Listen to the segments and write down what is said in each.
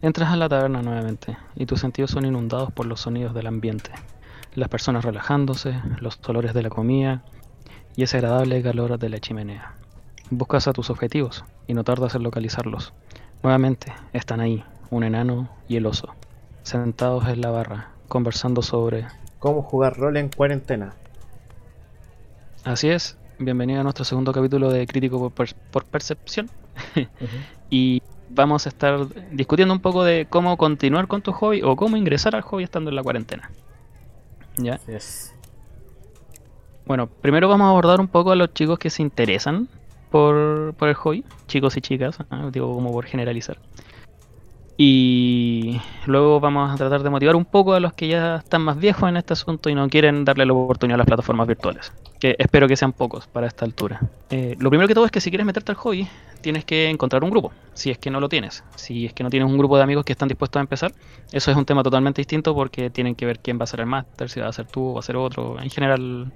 Entras a la taberna nuevamente y tus sentidos son inundados por los sonidos del ambiente, las personas relajándose, los olores de la comida y ese agradable calor de la chimenea. Buscas a tus objetivos y no tardas en localizarlos. Nuevamente están ahí, un enano y el oso, sentados en la barra, conversando sobre... ¿Cómo jugar rol en cuarentena? Así es, bienvenido a nuestro segundo capítulo de Crítico por, Percepción. y vamos a estar discutiendo un poco de cómo continuar con tu hobby o cómo ingresar al hobby estando en la cuarentena. ¿Ya? Bueno, primero vamos a abordar un poco a los chicos que se interesan por, por el hobby, chicos y chicas, digo como por generalizar. Y luego vamos a tratar de motivar un poco a los que ya están más viejos en este asunto y no quieren darle la oportunidad a las plataformas virtuales. Que espero que sean pocos para esta altura. Eh, lo primero que todo es que si quieres meterte al hobby, tienes que encontrar un grupo, si es que no lo tienes. Si es que no tienes un grupo de amigos que están dispuestos a empezar, eso es un tema totalmente distinto porque tienen que ver quién va a ser el máster, si va a ser tú o va a ser otro. En general,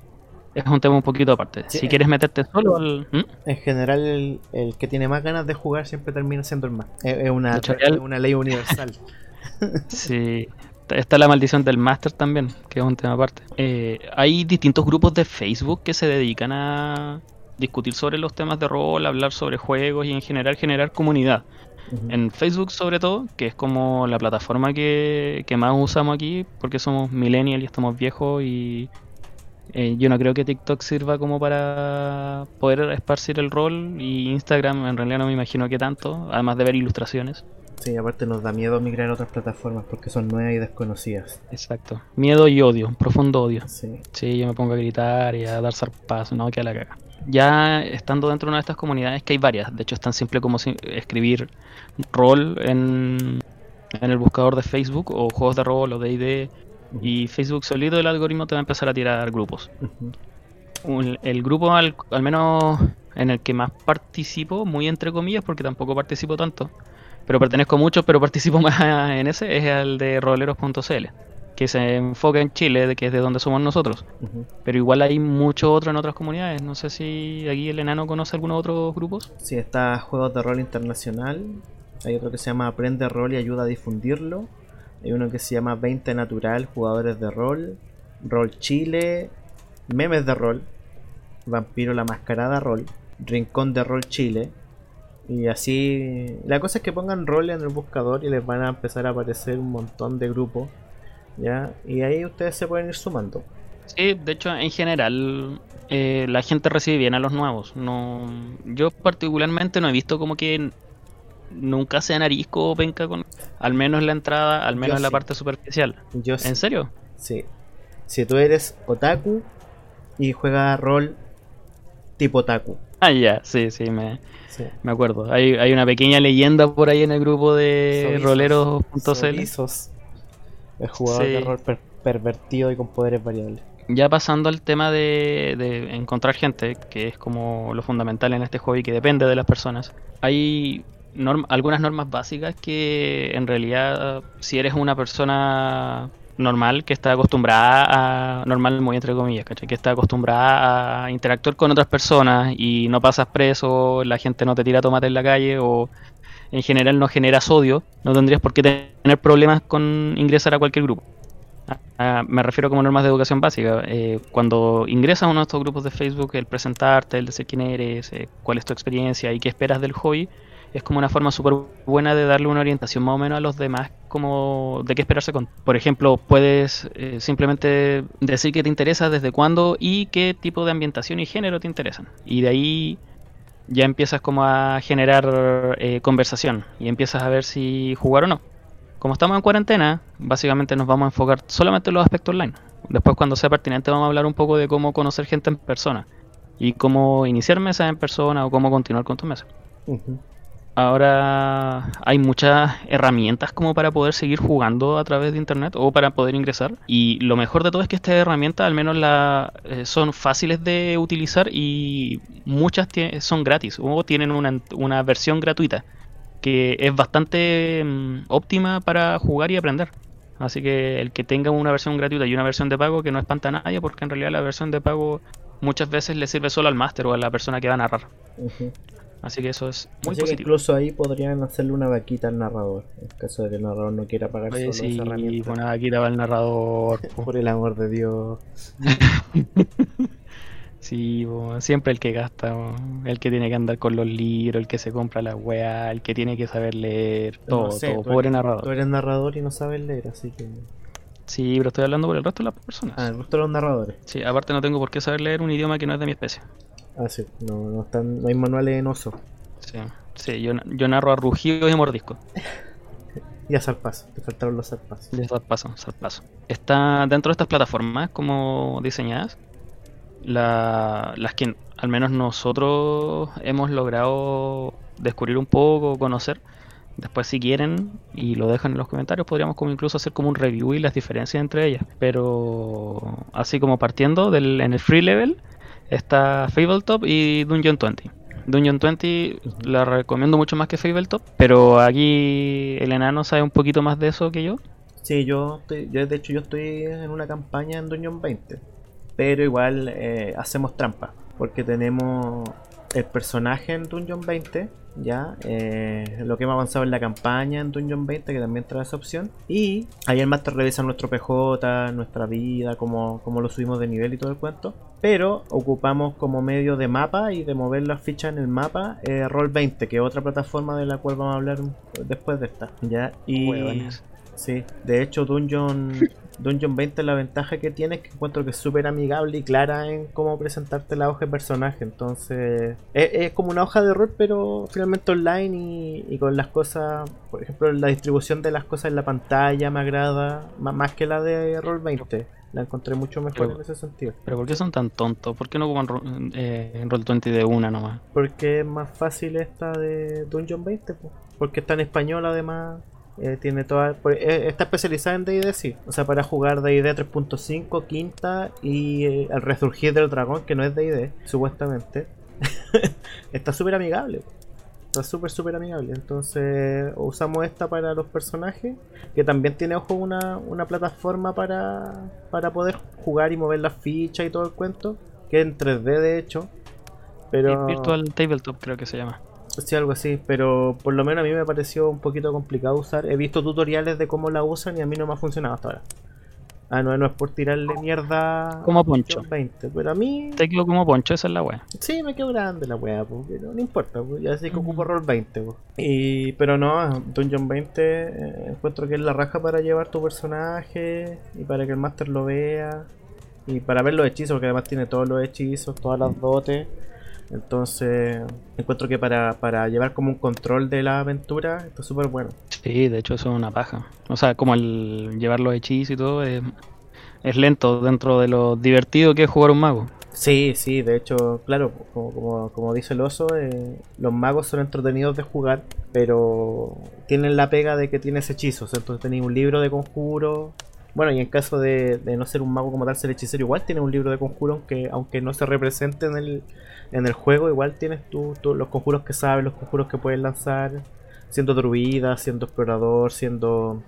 es un tema un poquito aparte. si quieres meterte solo al. ¿Mm? En general, el, que tiene más ganas de jugar siempre termina siendo el más. Es, una, es una ley universal. sí. Está la maldición del máster también, que es un tema aparte. Eh, hay distintos grupos de Facebook que se dedican a discutir sobre los temas de rol, hablar sobre juegos y en general generar comunidad. En Facebook sobre todo, que es como la plataforma que, que más usamos aquí, porque somos millennials y estamos viejos y eh, yo no creo que TikTok sirva como para poder esparcir el rol y Instagram en realidad no me imagino que tanto, además de ver ilustraciones. Sí, aparte nos da miedo migrar a otras plataformas porque son nuevas y desconocidas. Exacto. Miedo y odio, un profundo odio. Sí. Sí, yo me pongo a gritar y a dar zarpazos, no, que a la caga. Ya estando dentro de una de estas comunidades, que hay varias, de hecho es tan simple como escribir rol en, en el buscador de Facebook o juegos de rol o de ID y Facebook solito el algoritmo te va a empezar a tirar grupos. el grupo al, menos en el que más participo, muy entre comillas, porque tampoco participo tanto, pero pertenezco mucho, pero participo más en ese, es el de roleros.cl, que se enfoca en Chile, que es de donde somos nosotros. Pero igual hay mucho otro en otras comunidades. No sé si aquí el enano conoce algunos otros grupos. Sí, está Juegos de Rol Internacional. Hay otro que se llama Aprende Rol y ayuda a difundirlo. Hay uno que se llama 20 Natural, jugadores de rol, Rol Chile, memes de rol, Vampiro la Mascarada Rol, Rincón de Rol Chile. Y así, la cosa es que pongan rol en el buscador y les van a empezar a aparecer un montón de grupos. ¿ya? Y ahí ustedes se pueden ir sumando. Sí, de hecho, en general, eh, la gente recibe bien a los nuevos. No, yo particularmente no he visto como que nunca sea narisco o penca con. Al menos en la entrada, al menos en la parte superficial. Yo ¿En serio? Sí. Si tú eres otaku y juegas rol tipo otaku. Ah, ya, sí, sí, me, me acuerdo. Hay, hay una pequeña leyenda por ahí en el grupo de roleros.cl. El jugador de rol pervertido y con poderes variables. Ya pasando al tema de, de, encontrar gente, que es como lo fundamental en este juego y que depende de las personas, hay algunas normas básicas que en realidad si eres una persona normal que está acostumbrada a normal muy entre comillas que está acostumbrada a interactuar con otras personas y no pasas preso la gente no te tira tomate en la calle o en general no generas odio no tendrías por qué tener problemas con ingresar a cualquier grupo. Ah, ah, me refiero como normas de educación básica. Eh, cuando ingresas a uno de estos grupos de Facebook el presentarte el decir quién eres eh, cuál es tu experiencia y qué esperas del hobby es como una forma súper buena de darle una orientación más o menos a los demás, como de qué esperarse con. Por ejemplo, puedes eh, simplemente decir que te interesa, desde cuándo y qué tipo de ambientación y género te interesan. Y de ahí ya empiezas como a generar eh, conversación y empiezas a ver si jugar o no. Como estamos en cuarentena, básicamente nos vamos a enfocar solamente en los aspectos online. Después cuando sea pertinente vamos a hablar un poco de cómo conocer gente en persona y cómo iniciar mesas en persona o cómo continuar con tu mesa ahora hay muchas herramientas como para poder seguir jugando a través de internet o para poder ingresar. Y lo mejor de todo es que estas herramientas al menos eh, son fáciles de utilizar y muchas son gratis o tienen una, versión gratuita que es bastante mm, óptima para jugar y aprender. Así que el que tenga una versión gratuita y una versión de pago que no espanta a nadie porque en realidad la versión de pago muchas veces le sirve solo al máster o a la persona que va a narrar Así que eso es muy Así positivo. incluso ahí podrían hacerle una vaquita al narrador, en caso de que el narrador no quiera pagar Oye, solo sí, esa herramienta. bueno, aquí estaba el narrador. po. Por el amor de Dios. Sí, po, siempre el que gasta, po, el que tiene que andar con los libros, el que se compra la weá, el que tiene que saber leer, todo, No sé, todo, pobre eres- narrador. Tú eres narrador y no sabes leer, así que. Sí, pero estoy hablando por el resto de las personas. Ah, el resto de los narradores. Sí, aparte no tengo por qué saber leer un idioma que no es de mi especie. Ah, sí, no, no, están, no hay manuales en oso. Sí, sí yo, yo narro a rugidos y mordiscos. Y a zarpazo, te faltaron los zarpazos. Zarpazo, zarpazo. Está dentro de estas plataformas como diseñadas, la- las que al menos nosotros hemos logrado descubrir un poco, conocer. Después si quieren y lo dejan en los comentarios, podríamos como incluso hacer como un review y las diferencias entre ellas. Pero así como partiendo del, en el free level está Fabletop y Dungeon 20. Dungeon 20 la recomiendo mucho más que Fabletop, pero aquí el enano sabe un poquito más de eso que yo. Sí, yo, estoy, yo de hecho yo estoy en una campaña en Dungeon 20. Pero igual eh, hacemos trampa. Porque tenemos el personaje en Dungeon 20. Ya, eh, lo que hemos avanzado en la campaña en Dungeon 20, que también trae esa opción. Y ahí el Master revisa nuestro PJ, nuestra vida, cómo, cómo lo subimos de nivel y todo el cuento. Pero ocupamos como medio de mapa y de mover las fichas en el mapa eh, Roll20, que es otra plataforma de la cual vamos a hablar después de esta. Ya, y. Sí, de hecho Dungeon, Dungeon 20 la ventaja que tiene es que encuentro que es súper amigable y clara en cómo presentarte la hoja de personaje. Entonces es, es como una hoja de rol pero finalmente online y, y con las cosas, por ejemplo la distribución de las cosas en la pantalla me agrada más que la de Roll 20. La encontré mucho mejor Pero- en ese sentido. Pero ¿por qué son tan tontos? ¿Por qué no ocupan eh, en Roll20 de una nomás? Porque es más fácil esta de Dungeon 20, po. porque está en español además. Eh, tiene toda, eh, está especializada en D&D, sí. O sea, para jugar D&D 3.5, quinta y eh, el resurgir del dragón, que no es D&D, supuestamente. está súper amigable. Está súper, súper amigable. Entonces usamos esta para los personajes. Que también tiene, ojo, una, una plataforma para, para poder jugar y mover las fichas y todo el cuento. Que en 3D de hecho. Pero... Virtual Tabletop creo que se llama. Sí, algo así, pero por lo menos a mí me pareció un poquito complicado usar. He visto tutoriales de cómo la usan y a mí no me ha funcionado hasta ahora. Ah, no, no es por tirarle mierda Como Poncho. Dungeon 20, pero a mí Te quedo como poncho, esa es la wea. sí me quedó grande la wea, pues, pero no importa, pues, ya sé que ocupo roll 20. pues. Y, pero no, Dungeon 20 eh, encuentro que es la raja para llevar tu personaje y para que el máster lo vea y para ver los hechizos, porque además tiene todos los hechizos, todas las dotes. Entonces, encuentro que para, para llevar como un control de la aventura, está súper bueno. Sí, de hecho eso es una paja. O sea, como el llevar los hechizos y todo es, es lento dentro de lo divertido que es jugar un mago. Sí, sí, de hecho, claro, como, como, como dice el oso, eh, los magos son entretenidos de jugar, pero tienen la pega de que tienes hechizos. Entonces tenéis un libro de conjuro. Bueno, y en caso de, de no ser un mago como tal, ser hechicero, igual tienes un libro de conjuro, aunque, aunque no se represente en el, en el juego, igual tienes tú, los conjuros que sabes, los conjuros que puedes lanzar, siendo druida, siendo explorador, siendo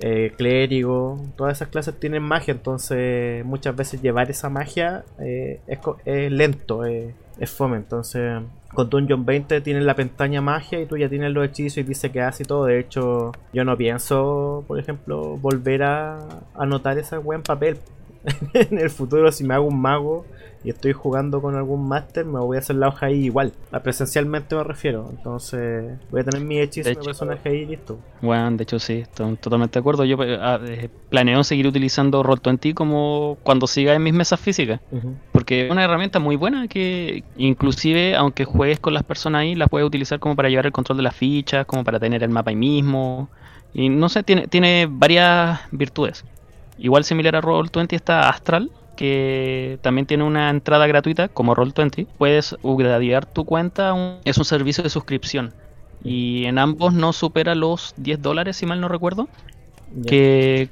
eh, clérigo, todas esas clases tienen magia, entonces muchas veces llevar esa magia eh, es, lento, eh, es fome, entonces con Dungeon 20 tienes la pestaña magia y tú ya tienes los hechizos y dice que hace y todo, de hecho yo no pienso, por ejemplo, volver a anotar esa wea en papel. en el futuro si me hago un mago y estoy jugando con algún máster, me voy a hacer la hoja ahí igual. A presencialmente me refiero. Entonces voy a tener mi hechizo De hecho- personaje ahí y listo. Bueno, de hecho sí, estoy totalmente de acuerdo. Yo eh, ah, eh, planeo seguir utilizando Roll20 como cuando siga en mis mesas físicas. Porque es una herramienta muy buena que inclusive aunque juegues con las personas ahí, las puedes utilizar como para llevar el control de las fichas, como para tener el mapa ahí mismo. Y no sé, tiene, tiene varias virtudes. Igual similar a Roll20 está Astral, que también tiene una entrada gratuita como Roll20. Puedes upgradear tu cuenta, un- es un servicio de suscripción. Y en ambos no supera los 10 dólares, si mal no recuerdo. Que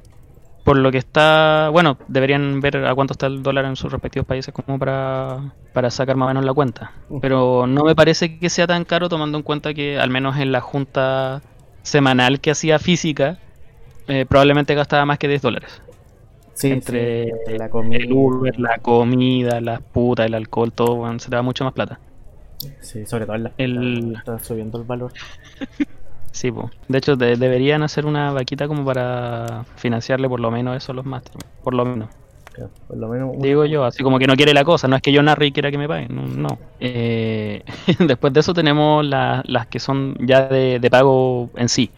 por lo que está, bueno, deberían ver a cuánto está el dólar en sus respectivos países como para, para sacar más o menos la cuenta. Pero no me parece que sea tan caro tomando en cuenta que al menos en la junta semanal que hacía física, eh, probablemente gastaba más que 10 dólares. Sí, entre sí, entre la comida. El Uber, la comida, las putas, el alcohol, todo, se te va mucho más plata. Sí, sobre todo en las El- está subiendo el valor. Sí, po. de hecho de- deberían hacer una vaquita como para financiarle por lo menos eso a los Masters. Por lo menos. Claro, por lo menos una- Digo yo, así como que no quiere la cosa, no es que yo narre y quiera que me paguen, no. no. Eh, después de eso tenemos la- las que son ya de, de pago en sí,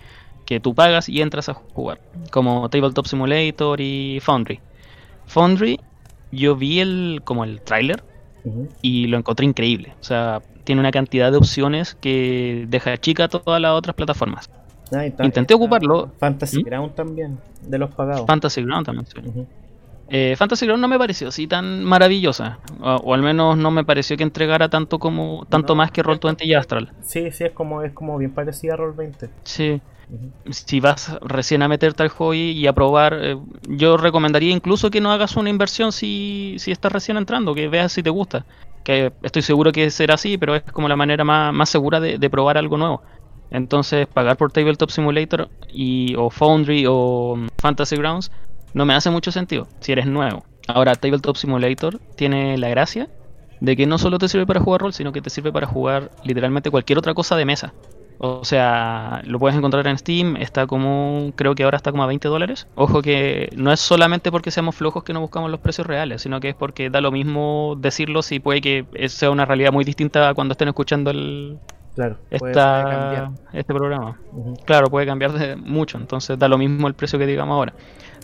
que tú pagas y entras a jugar, como Tabletop Simulator y Foundry. Foundry, yo vi el como el tráiler y lo encontré increíble, o sea, tiene una cantidad de opciones que deja chica todas las otras plataformas. Ah, está- Intenté está ocuparlo. Fantasy ¿Mm? Ground también, de los pagados. Fantasy Ground también. sí. Eh, Fantasy Ground no me pareció así tan maravillosa, o, o al menos no me pareció que entregara tanto como tanto No, más que Roll20 y Astral. Sí, sí, es como, es como bien parecida a Roll20. Sí, Si vas recién a meterte al hobby y a probar, eh, yo recomendaría incluso que no hagas una inversión si, si estás recién entrando, que veas si te gusta. Que estoy seguro que será así, pero es como la manera más, más segura de, de probar algo nuevo. Entonces, pagar por Tabletop Simulator y, o Foundry o mm, Fantasy Grounds no me hace mucho sentido si eres nuevo. Ahora, Tabletop Simulator tiene la gracia de que no solo te sirve para jugar rol, sino que te sirve para jugar literalmente cualquier otra cosa de mesa. O sea, lo puedes encontrar en Steam, está como, creo que ahora está como a 20 dólares. Ojo que no es solamente porque seamos flojos que no buscamos los precios reales, sino que es porque da lo mismo decirlo si puede que sea una realidad muy distinta cuando estén escuchando el, Claro, puede cambiar. este programa. Claro, puede cambiar de mucho, entonces da lo mismo el precio que digamos ahora.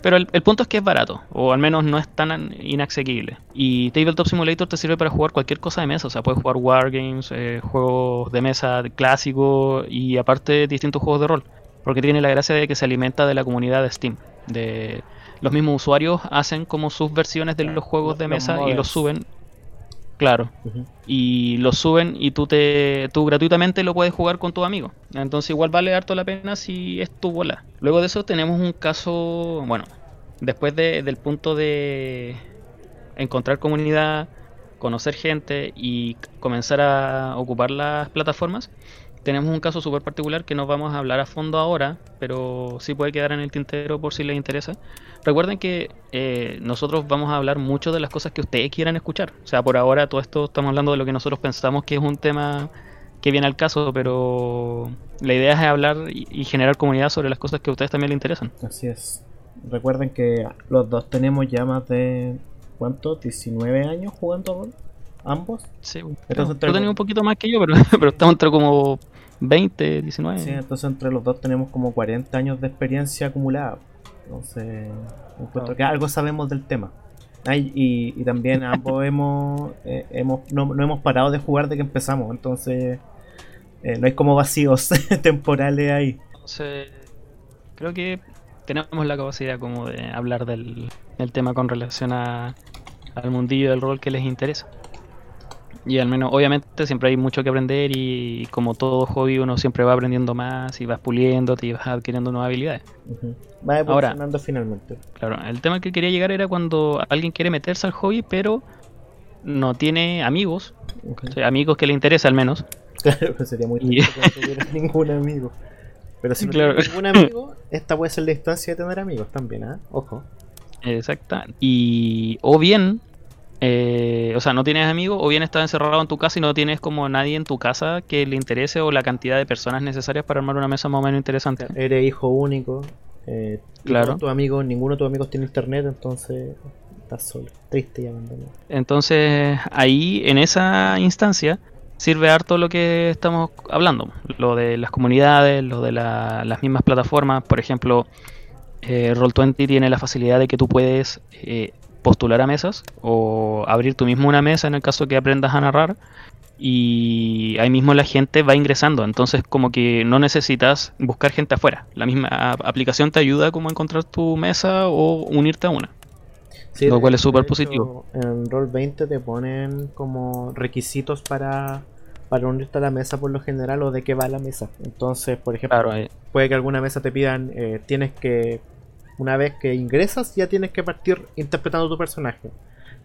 Pero el, el punto es que es barato, o al menos no es tan inasequible. Y Tabletop Simulator te sirve para jugar cualquier cosa de mesa, o sea, puedes jugar wargames, eh, juegos de mesa clásicos y aparte distintos juegos de rol. Porque tiene la gracia de que se alimenta de la comunidad de Steam. De los mismos usuarios hacen como sus versiones de los juegos de los mesa y los suben. Claro, y lo suben y tú te tú gratuitamente lo puedes jugar con tu amigo. Entonces igual vale harto la pena si es tu bola. Luego de eso tenemos un caso, bueno, después de- del punto de encontrar comunidad, conocer gente y comenzar a ocupar las plataformas, tenemos un caso súper particular que no vamos a hablar a fondo ahora, pero sí puede quedar en el tintero por si les interesa. Recuerden que eh, nosotros vamos a hablar mucho de las cosas que ustedes quieran escuchar. O sea, por ahora todo esto estamos hablando de lo que nosotros pensamos que es un tema que viene al caso, pero la idea es hablar y, y generar comunidad sobre las cosas que a ustedes también les interesan. Así es. Recuerden que los dos tenemos ya más de. ¿Cuánto? ¿19 años jugando? ¿Ambos? Sí, Entonces, tú tenías un poquito más que yo, pero, pero estamos entre como 20, 19. Sí, entonces entre los dos tenemos como 40 años de experiencia acumulada. Entonces, encuentro que algo sabemos del tema. Ah, y, y- y también ambos hemos, eh, hemos no, no hemos parado de jugar de que empezamos. Entonces, eh, no hay como vacíos temporales ahí. Entonces, creo que tenemos la capacidad como de hablar del, del tema con relación a, al mundillo del rol que les interesa. Y al menos, obviamente, siempre hay mucho que aprender y como todo hobby uno siempre va aprendiendo más y vas puliéndote y vas adquiriendo nuevas habilidades. Va evolucionando finalmente. Claro, el tema que quería llegar era cuando alguien quiere meterse al hobby pero no tiene amigos, Ujú. o sea, amigos que le interese al menos. Claro, pues sería muy Y- triste que no tuviera ningún amigo. Pero si no Claro. tienes ningún amigo, esta puede ser la instancia de tener amigos también, ¿ah? Ojo. Exacta. Y o bien, eh, o sea, no tienes amigos, o bien estás encerrado en tu casa y no tienes como nadie en tu casa que le interese o la cantidad de personas necesarias para armar una mesa más o menos interesante. Eres hijo único. Eh, Claro. tus amigos, ninguno de tus amigos tiene internet, entonces estás solo, triste y abandonado. Entonces, ahí, en esa instancia, sirve harto lo que estamos hablando. Lo de las comunidades, lo de la- las mismas plataformas. Por ejemplo, eh, Roll20 tiene la facilidad de que tú puedes eh, postular a mesas o abrir tú mismo una mesa en el caso que aprendas a narrar. Y ahí mismo la gente va ingresando. Entonces, como que no necesitas buscar gente afuera. La misma aplicación te ayuda como a encontrar tu mesa o unirte a una. Sí, Lo cual es súper positivo. En Roll20 te ponen como requisitos para, para unirte a la mesa por lo general o de qué va la mesa. Entonces, por ejemplo, Claro, puede que alguna mesa te pidan, eh, tienes que, una vez que ingresas, ya tienes que partir interpretando tu personaje.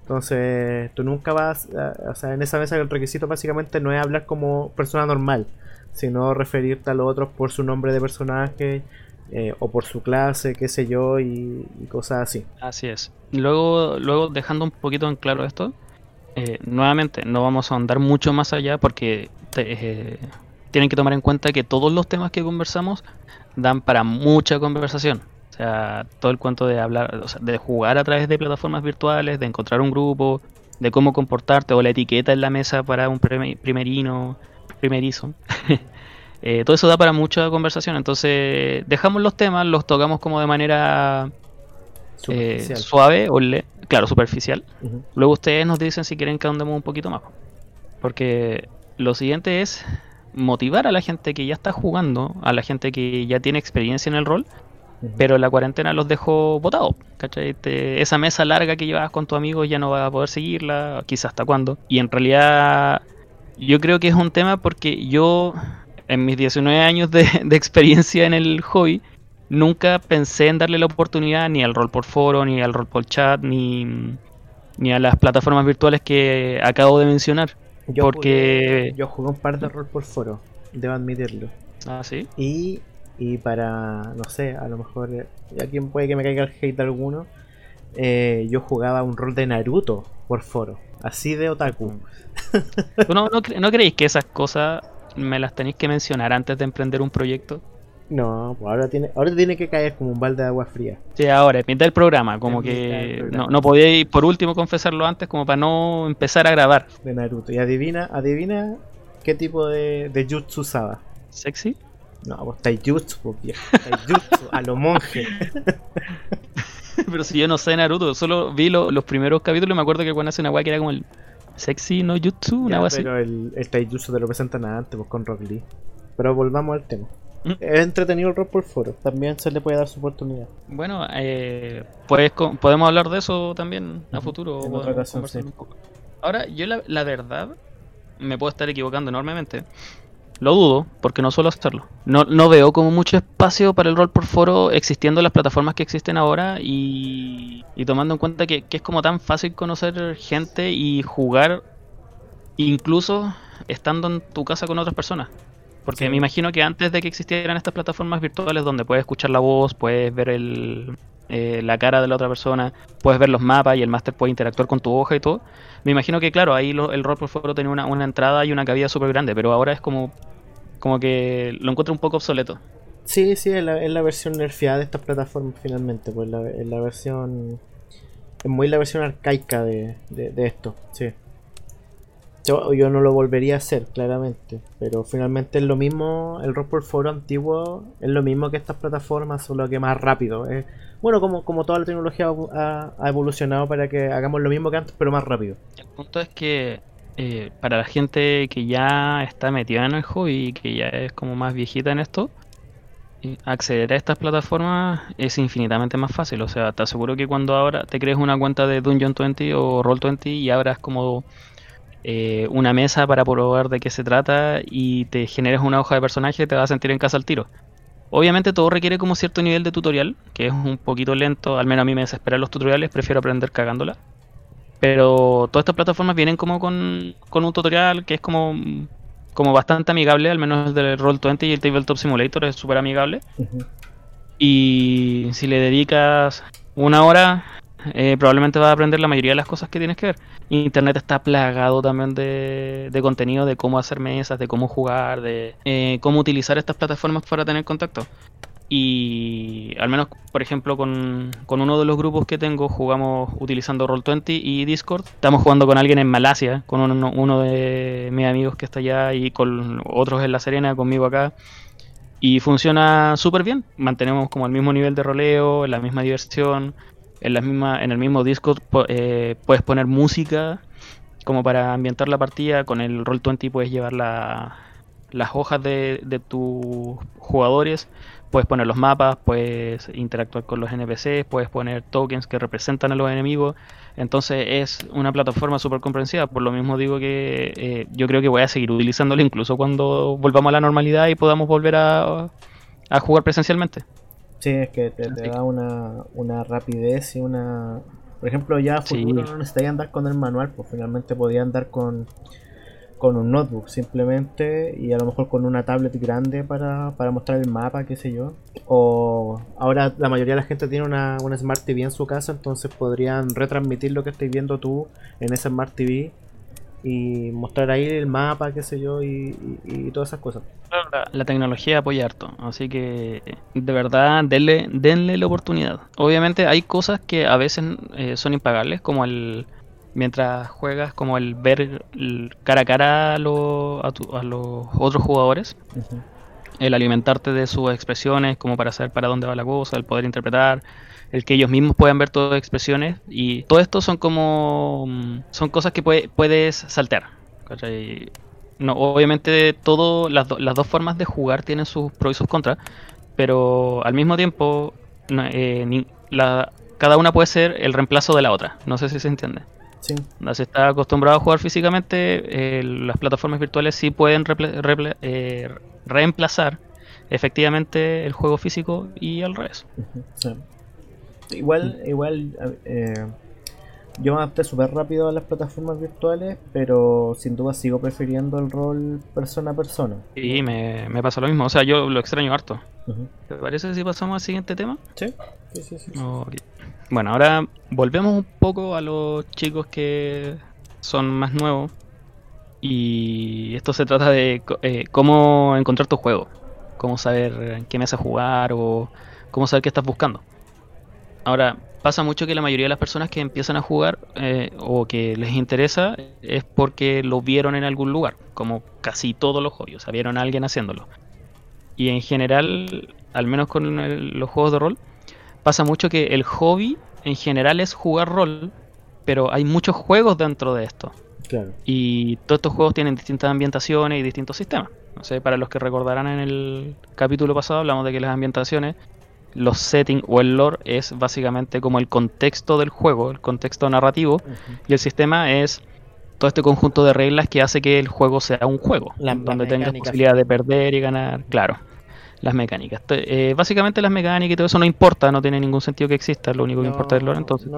Entonces, tú nunca vas, o sea, en esa mesa el requisito básicamente no es hablar como persona normal, sino referirte a los otros por su nombre de personaje eh, o por su clase, qué sé yo, y, cosas así. Así es. Luego, luego dejando un poquito en claro esto, eh, nuevamente, no vamos a andar mucho más allá porque eh, tienen que tomar en cuenta que todos los temas que conversamos dan para mucha conversación. Sea, todo el cuento de hablar, o sea, de jugar a través de plataformas virtuales, de encontrar un grupo, de cómo comportarte o la etiqueta en la mesa para un primerino, primerizo. Eh, todo eso da para mucha conversación. Entonces, dejamos los temas, los tocamos como de manera eh, suave o claro, superficial. Luego ustedes nos dicen si quieren que andemos un poquito más. Porque lo siguiente es motivar a la gente que ya está jugando, a la gente que ya tiene experiencia en el rol, pero la cuarentena los dejó botados. esa mesa larga que llevabas con tu amigo ya no vas a poder seguirla, quizás hasta cuándo. Y en realidad yo creo que es un tema porque yo, en mis 19 años de, experiencia en el hobby, nunca pensé en darle la oportunidad ni al rol por foro, ni al rol por chat, ni, ni a las plataformas virtuales que acabo de mencionar. Yo porque... Jugué, yo jugué un par de rol por foro, debo admitirlo. Ah, sí. Y, y para, no sé, a lo mejor, ya quien puede que me caiga el hate alguno, eh, yo jugaba un rol de Naruto por foro, así de otaku. no, no, no creéis que esas cosas me las tenéis que mencionar antes de emprender un proyecto? No, pues ahora tiene, ahora tiene que caer como un balde de agua fría. Sí, ahora, es mitad del programa, como que no, no podíais por último confesarlo antes como para no empezar a grabar. De Naruto. Y adivina, adivina qué tipo de, de jutsu usaba. ¿Sexy? No, pues taijutsu, pues viejo. Taijutsu, a lo monje. Pero si yo no sé Naruto, solo vi los primeros capítulos y me acuerdo que cuando hace una que era como el sexy no jutsu, una ya, Pero el, el taijutsu te lo presentan antes, pues con Rock Lee. Pero volvamos al tema. ¿Mm? Es entretenido el rol por foro, también se le puede dar su oportunidad. Bueno, eh, pues podemos hablar de eso también a futuro. Ahora, yo la, la, verdad, me puedo estar equivocando enormemente. Lo dudo, porque no suelo hacerlo. No, no veo como mucho espacio para el rol por foro existiendo las plataformas que existen ahora y, y tomando en cuenta que, que es como tan fácil conocer gente y jugar incluso estando en tu casa con otras personas. Porque me imagino que antes de que existieran estas plataformas virtuales donde puedes escuchar la voz, puedes ver el, eh, la cara de la otra persona, puedes ver los mapas y el máster puede interactuar con tu hoja y todo. Me imagino que, claro, ahí el rol por foro tenía una, una entrada y una cabida súper grande, pero ahora es como, como que lo encuentro un poco obsoleto. Sí, sí, es la, es la versión nerfeada de estas plataformas finalmente, pues la, es la versión... Es muy la versión arcaica de, de, de esto, sí. Yo, no lo volvería a hacer, claramente. Pero finalmente es lo mismo, el rol por foro antiguo es lo mismo que estas plataformas, solo que más rápido. bueno, como, como toda la tecnología ha, evolucionado para que hagamos lo mismo que antes, pero más rápido. El punto es que eh, para la gente que ya está metida en el hobby y que ya es como más viejita en esto, eh, acceder a estas plataformas es infinitamente más fácil. O sea, te aseguro que cuando ahora te crees una cuenta de Dungeon 20 o Roll20 y abras como eh, una mesa para probar de qué se trata y te generes una hoja de personaje, te vas a sentir en casa al tiro. Obviamente todo requiere como cierto nivel de tutorial, que es un poquito lento, al menos a mí me desesperan los tutoriales, prefiero aprender cagándola. Pero todas estas plataformas vienen como con, un tutorial que es como, como bastante amigable, al menos el del Roll20 y el Tabletop Simulator es súper amigable. Y si le dedicas una hora, eh, probablemente vas a aprender la mayoría de las cosas que tienes que ver. Internet está plagado también de, contenido de cómo hacer mesas, de cómo jugar, de eh, cómo utilizar estas plataformas para tener contacto. Y al menos, por ejemplo, con, uno de los grupos que tengo, jugamos utilizando Roll20 y Discord. Estamos jugando con alguien en Malasia, con uno, de mis amigos que está allá y con otros en La Serena, conmigo acá. Y funciona súper bien. Mantenemos como el mismo nivel de roleo, la misma diversión en, la misma, en el mismo Discord eh, puedes poner música como para ambientar la partida. Con el Roll20 puedes llevar las hojas de, de tus jugadores, puedes poner los mapas, puedes interactuar con los NPCs, puedes poner tokens que representan a los enemigos. Entonces es una plataforma súper comprensiva. Por lo mismo digo que eh, yo creo que voy a seguir utilizándolo incluso cuando volvamos a la normalidad y podamos volver a, a jugar presencialmente. Sí, es que te, da una, una, rapidez y una... Por ejemplo, ya a futuro no necesitaría andar con el manual, pues finalmente podía andar con, con un notebook simplemente y a lo mejor con una tablet grande para, para mostrar el mapa, qué sé yo. O ahora la mayoría de la gente tiene una, una Smart TV en su casa, entonces podrían retransmitir lo que estáis viendo tú en esa Smart TV y mostrar ahí el mapa, qué sé yo, y, todas esas cosas. La, tecnología apoya harto, así que de verdad denle, denle la oportunidad. Obviamente hay cosas que a veces eh, son impagables, como el mientras juegas, como el ver cara a cara a, a, los otros jugadores. El alimentarte de sus expresiones, como para saber para dónde va la cosa, el poder interpretar, el que ellos mismos puedan ver todas las expresiones. Y todo esto son como mm, son cosas que puedes saltear no obviamente todo las, las, dos formas de jugar tienen sus pros y sus contras pero al mismo tiempo eh, la, cada una puede ser el reemplazo de la otra. No sé si se entiende sí. si está acostumbrado a jugar físicamente eh, las plataformas virtuales sí pueden eh, reemplazar efectivamente el juego físico y al revés sí. Igual, igual eh, yo me adapté súper rápido a las plataformas virtuales, pero sin duda sigo prefiriendo el rol persona a persona. Sí, me, me pasa lo mismo. O sea, yo lo extraño harto. ¿Te parece si pasamos al siguiente tema? Sí, sí, sí. sí. Bueno, ahora volvemos un poco a los chicos que son más nuevos. Y esto se trata de eh, cómo encontrar tu juego. Cómo saber en qué mesa jugar o cómo saber qué estás buscando. Ahora, pasa mucho que la mayoría de las personas que empiezan a jugar eh, o que les interesa es porque lo vieron en algún lugar, como casi todos los hobbies, o sea, vieron a alguien haciéndolo. Y en general, al menos con los juegos de rol, pasa mucho que el hobby en general es jugar rol, pero hay muchos juegos dentro de esto. Claro. Y todos estos juegos tienen distintas ambientaciones y distintos sistemas. No sé, para los que recordarán en el capítulo pasado hablamos de que las ambientaciones los settings o el lore es básicamente como el contexto del juego, el contexto narrativo, y el sistema es todo este conjunto de reglas que hace que el juego sea un juego, donde tengas posibilidad de perder y ganar, claro, las mecánicas. Eh, básicamente las mecánicas y todo eso no importa, no tiene ningún sentido que exista, lo único que importa es el lore, entonces... No,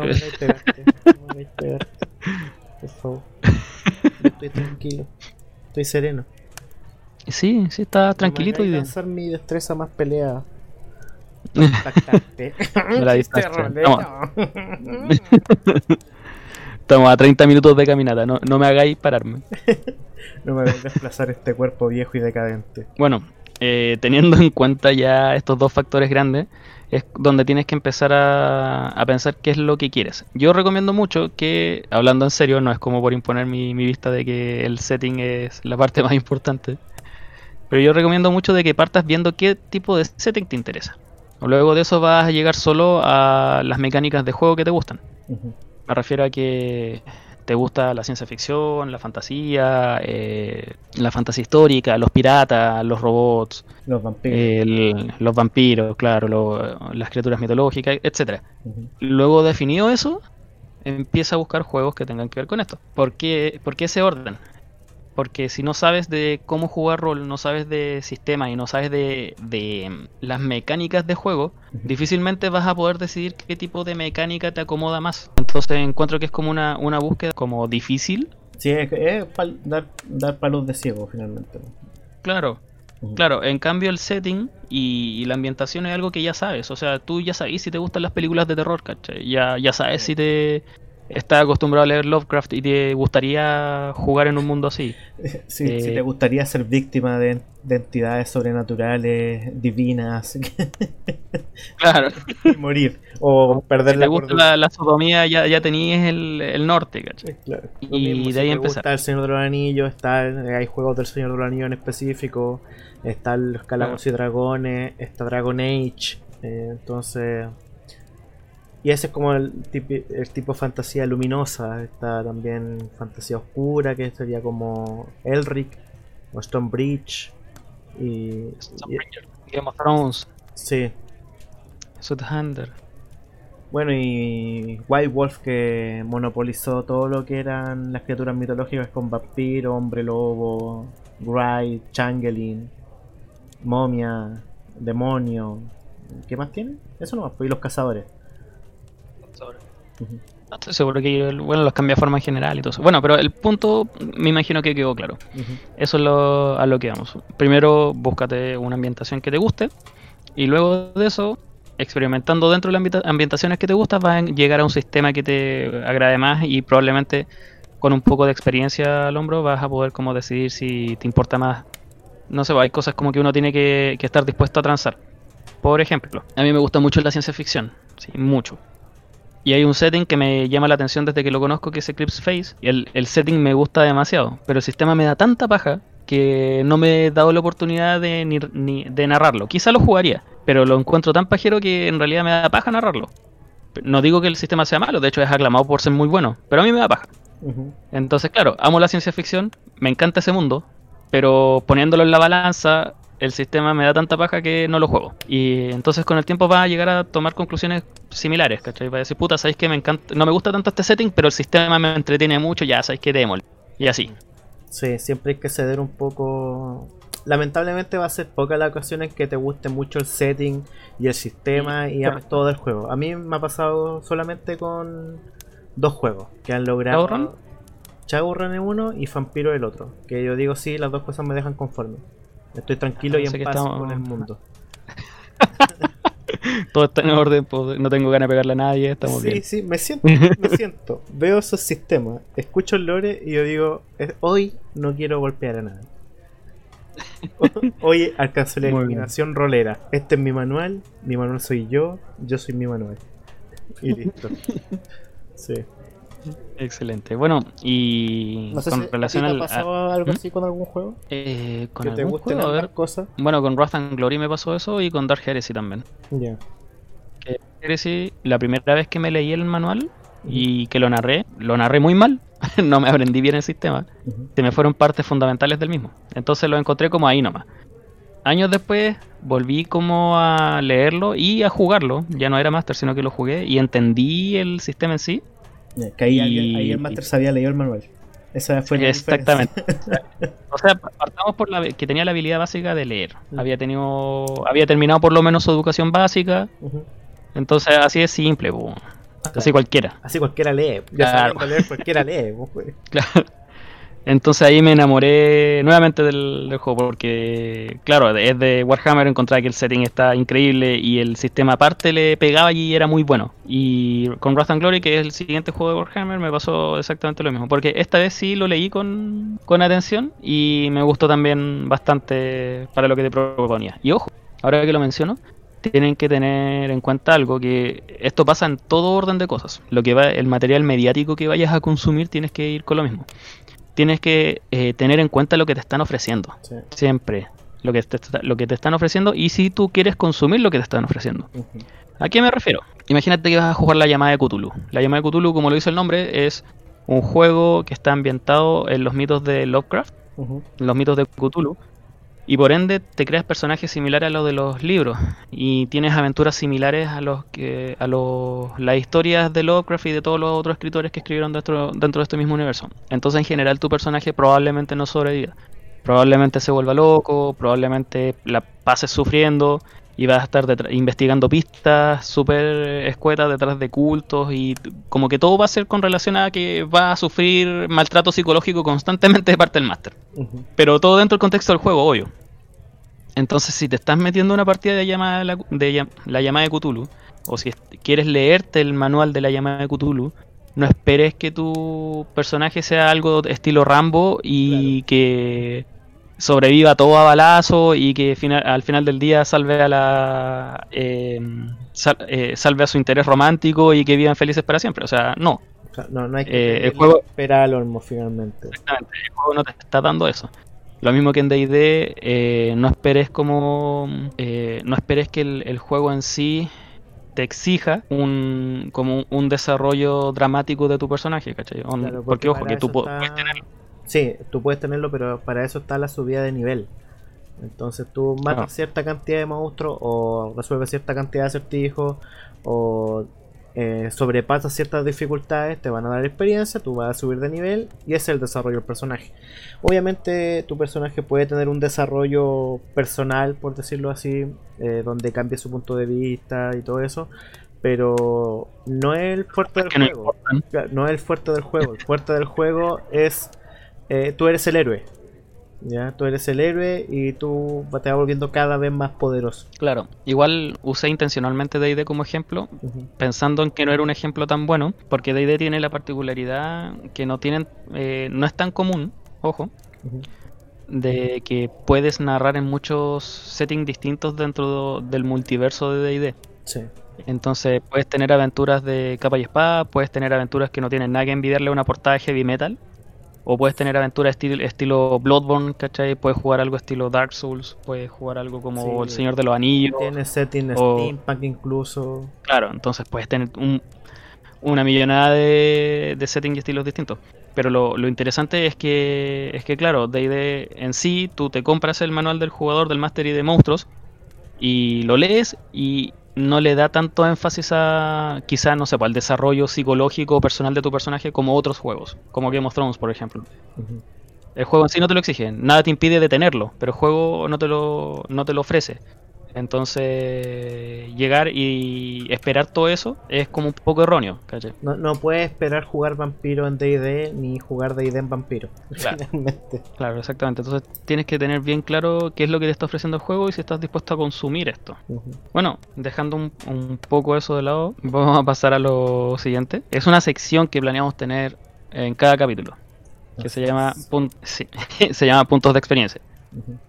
Por favor. estoy tranquilo, estoy sereno. Sí, sí, está tranquilito. y lanzar mi destreza más peleada. Estamos a 30 minutos de caminata, no, me hagáis pararme. no me hagáis desplazar este cuerpo viejo y decadente. Bueno, eh, teniendo en cuenta ya estos dos factores grandes, es donde tienes que empezar a, a, pensar qué es lo que quieres. Yo recomiendo mucho que, hablando en serio, no es como por imponer mi, mi vista de que el setting es la parte más importante, pero yo recomiendo mucho de que partas viendo qué tipo de setting te interesa. Luego de eso vas a llegar solo a las mecánicas de juego que te gustan. Me refiero a que te gusta la ciencia ficción, la fantasía, eh, la fantasía histórica, los piratas, los robots, los vampiros, los vampiros claro, las criaturas mitológicas, etcétera. Luego definido eso, empieza a buscar juegos que tengan que ver con esto. ¿Por qué, ¿Por qué ese orden? Porque si no sabes de cómo jugar rol, no sabes de sistema y no sabes de, mm, las mecánicas de juego, difícilmente vas a poder decidir qué tipo de mecánica te acomoda más. Entonces encuentro que es como una, una búsqueda como difícil. Sí, es, dar, dar palos de ciego finalmente. Claro, Claro, en cambio el setting y, la ambientación es algo que ya sabes. O sea, tú ya sabes si te gustan las películas de terror, ¿cachai? Ya, ya sabes si te, estás acostumbrado a leer Lovecraft y te gustaría jugar en un mundo así. si te eh, gustaría ser víctima de, entidades sobrenaturales, divinas. claro. morir. O perder si la te gusta la, sodomía, ya, ya tenías el, norte, ¿cachai? Claro. Y de ahí empezar. Está el Señor de los Anillos, está, hay juegos del Señor de los Anillos en específico, están los Calabozos y Dragones, está Dragon Age. Eh, entonces y ese es como el, el tipo de fantasía luminosa. Está también fantasía oscura, que sería como Elric o Stonebridge. Y, Game of Thrones. Sí. Sudhander. Bueno, y White Wolf que monopolizó todo lo que eran las criaturas mitológicas con vampiro, hombre lobo, Gride, Changeling, momia, demonio. ¿Qué más tiene? Eso no más, pues, y los cazadores. No estoy seguro que bueno, los cambia forma en general y todo eso. Bueno, pero el punto me imagino que quedó claro. Eso es lo, a lo que vamos. Primero, búscate una ambientación que te guste. Y luego de eso, experimentando dentro de las ambientaciones que te gustan, vas a llegar a un sistema que te agrade más y probablemente con un poco de experiencia al hombro vas a poder como decidir si te importa más. No sé, hay cosas como que uno tiene que, estar dispuesto a transar. Por ejemplo, a mí me gusta mucho la ciencia ficción, sí, mucho. Y hay un setting que me llama la atención desde que lo conozco, que es Eclipse Face. Y el, el setting me gusta demasiado, pero el sistema me da tanta paja que no me he dado la oportunidad de, ni, de narrarlo. Quizá lo jugaría, pero lo encuentro tan pajero que en realidad me da paja narrarlo. No digo que el sistema sea malo, de hecho es aclamado por ser muy bueno, pero a mí me da paja. Entonces, claro, amo la ciencia ficción, me encanta ese mundo, pero poniéndolo en la balanza, el sistema me da tanta paja que no lo juego. Y entonces con el tiempo va a llegar a tomar conclusiones similares, ¿cachai? Va a decir, puta, sabéis que me encanta, no me gusta tanto este setting, pero el sistema me entretiene mucho, ya sabéis que démosle. Y así. Sí, siempre hay que ceder un poco. Lamentablemente va a ser pocas las ocasiones en que te guste mucho el setting y el sistema y todo el juego. A mí me ha pasado solamente con dos juegos que han logrado. Shadowrun? en uno y Vampiro el otro. Que yo digo, sí, las dos cosas me dejan conforme. Estoy tranquilo y en paz con el mundo. Todo está en orden, pues, no tengo ganas de pegarle a nadie, estamos bien. Sí, sí, me siento, me siento. Veo esos sistemas, escucho el lore y yo digo, hoy no quiero golpear a nadie. Hoy alcanzo la eliminación rolera. Este es mi manual, mi manual soy yo, yo soy mi manual. Y listo. Sí. Excelente. Bueno, y con relación ¿te ha pasado algo ¿Mm? así con algún juego? Eh, ¿Con ¿Que te guste ver, cosas? Bueno, con Wrath and Glory me pasó eso y con Dark Heresy también. Ya. Heresy, la primera vez que me leí el manual y que lo narré, lo narré muy mal. no me aprendí bien el sistema. Se me fueron partes fundamentales del mismo. Entonces lo encontré como ahí nomás. Años después volví como a leerlo y a jugarlo. Ya no era Master, sino que lo jugué y entendí el sistema en sí. Que ahí, el Master sabía leer el manual. Esa fue Exactamente. o sea, partamos por la que tenía la habilidad básica de leer. Había tenido, había terminado por lo menos su educación básica. Entonces así es simple, así cualquiera. Así cualquiera lee. Ya leer, cualquiera lee. claro. Entonces ahí me enamoré nuevamente del, juego porque, claro, es de Warhammer, encontré que el setting está increíble y el sistema aparte le pegaba y era muy bueno. Y con Wrath and Glory, que es el siguiente juego de Warhammer, me pasó exactamente lo mismo. Porque esta vez sí lo leí con, con atención y me gustó también bastante para lo que te proponía. Y ojo, ahora que lo menciono, tienen que tener en cuenta algo que esto pasa en todo orden de cosas. Lo que va, el material mediático que vayas a consumir tienes que ir con lo mismo tienes que eh, tener en cuenta lo que te están ofreciendo. Siempre. Lo que, te, lo que te están ofreciendo y si tú quieres consumir lo que te están ofreciendo. ¿A qué me refiero? Imagínate que vas a jugar la llamada de Cthulhu. La llamada de Cthulhu, como lo dice el nombre, es un juego que está ambientado en los mitos de Lovecraft, los mitos de Cthulhu, y por ende te creas personajes similares a los de los libros y tienes aventuras similares a los que a los las historias de Lovecraft y de todos los otros escritores que escribieron dentro, dentro de este mismo universo. Entonces en general tu personaje probablemente no sobreviva. Probablemente se vuelva loco, probablemente la pases sufriendo y vas a estar investigando pistas súper escuetas detrás de cultos y como que todo va a ser con relación a que va a sufrir maltrato psicológico constantemente de parte del máster. Pero todo dentro del contexto del juego, obvio. Entonces, si te estás metiendo una partida de, llamada de, la llamada de Cthulhu, o si quieres leerte el manual de la llamada de Cthulhu, no esperes que tu personaje sea algo estilo Rambo y que sobreviva todo a balazo y que al final del día salve a la em, eh, salve a su interés romántico y que vivan felices para siempre. O sea, no. no, no hay que eh, el juego esperar al hormo finalmente. Exactamente, el juego no te está dando eso. Lo mismo que en D&D, eh, no esperes como no esperes que el, juego en sí te exija un como un desarrollo dramático de tu personaje, ¿cachai? porque, ojo, que tú puedes tener Sí, tú puedes tenerlo, pero para eso está la subida de nivel. Entonces tú matas ah. cierta cantidad de monstruos o resuelves cierta cantidad de acertijos o eh, sobrepasas ciertas dificultades, te van a dar experiencia, tú vas a subir de nivel y ese es el desarrollo del personaje. Obviamente tu personaje puede tener un desarrollo personal, por decirlo así, eh, donde cambie su punto de vista y todo eso, pero no es el fuerte del juego. No es el fuerte del juego. El fuerte del juego es eh, tú eres el héroe. Ya, tú eres el héroe y tú te vas volviendo cada vez más poderoso. Claro, igual usé intencionalmente D&D como ejemplo, pensando en que no era un ejemplo tan bueno, porque D&D tiene la particularidad que no tienen, eh, no es tan común, ojo, de que puedes narrar en muchos settings distintos dentro del multiverso de D&D. Sí. Entonces puedes tener aventuras de capa y espada, puedes tener aventuras que no tienen nada que envidiarle a una portada de heavy metal, o puedes tener aventuras estilo, estilo Bloodborne, ¿cachai? Puedes jugar algo estilo Dark Souls, puedes jugar algo como El Señor de los Anillos. Tiene setting steampunk incluso. Claro, entonces puedes tener una millonada de, de settings y estilos distintos. Pero lo, lo, interesante es que, es que claro, D&D en sí, tú te compras el manual del jugador del Mastery de Monstruos y lo lees y no le da tanto énfasis a quizá, no sé, al desarrollo psicológico o personal de tu personaje como otros juegos, como Game of Thrones, por ejemplo. El juego en sí no te lo exige, nada te impide detenerlo, pero el juego no te lo, no te lo ofrece. Entonces, llegar y esperar todo eso es como un poco erróneo. No, no puedes esperar jugar vampiro en DD ni jugar DD en vampiro. Claro. exactamente. Entonces, tienes que tener bien claro qué es lo que te está ofreciendo el juego y si estás dispuesto a consumir esto. Bueno, dejando un, un, poco eso de lado, vamos a pasar a lo siguiente. Es una sección que planeamos tener en cada capítulo que se llama, sí, se llama puntos de experiencia.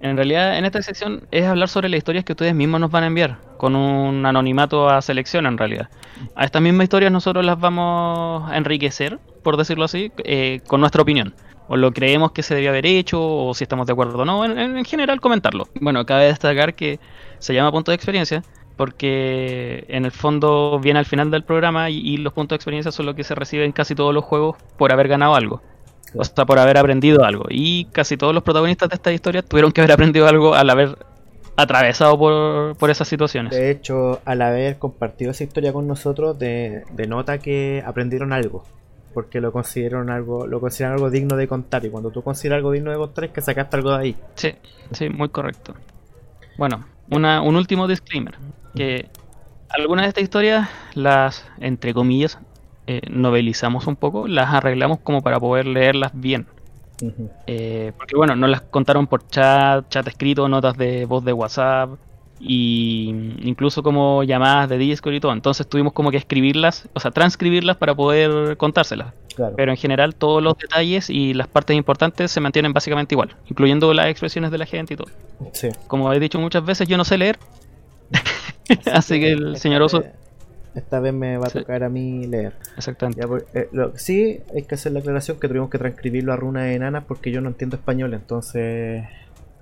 En realidad, en esta sección es hablar sobre las historias que ustedes mismos nos van a enviar, con un anonimato a selección en realidad. A estas mismas historias nosotros las vamos a enriquecer, por decirlo así, eh, con nuestra opinión. O lo creemos que se debía haber hecho, o si estamos de acuerdo o no, en, general comentarlo. Bueno, cabe destacar que se llama punto de experiencia, porque en el fondo viene al final del programa y, los puntos de experiencia son lo que se reciben en casi todos los juegos por haber ganado algo. O sea, por haber aprendido algo. Y casi todos los protagonistas de esta historia tuvieron que haber aprendido algo al haber atravesado por, esas situaciones. De hecho, al haber compartido esa historia con nosotros, denota que aprendieron algo. Porque lo consideraron algo, lo consideran algo digno de contar. Y cuando tú consideras algo digno de contar es que sacaste algo de ahí. Sí, sí, muy correcto. Bueno, una, un último disclaimer. Que algunas de estas historias, las, entre comillas, eh, novelizamos un poco, las arreglamos como para poder leerlas bien. Eh, porque bueno, nos las contaron por chat, chat escrito, notas de voz de WhatsApp y incluso como llamadas de Discord y todo. Entonces tuvimos como que escribirlas, o sea, transcribirlas para poder contárselas. Pero en general todos los detalles y las partes importantes se mantienen básicamente igual, incluyendo las expresiones de la gente y todo. Como he dicho muchas veces, yo no sé leer. Así, que el señor Oso esta vez me va a tocar a mí leer. Exactamente. Eh, sí, hay que hacer la aclaración que tuvimos que transcribirlo a runas enanas porque yo no entiendo español, entonces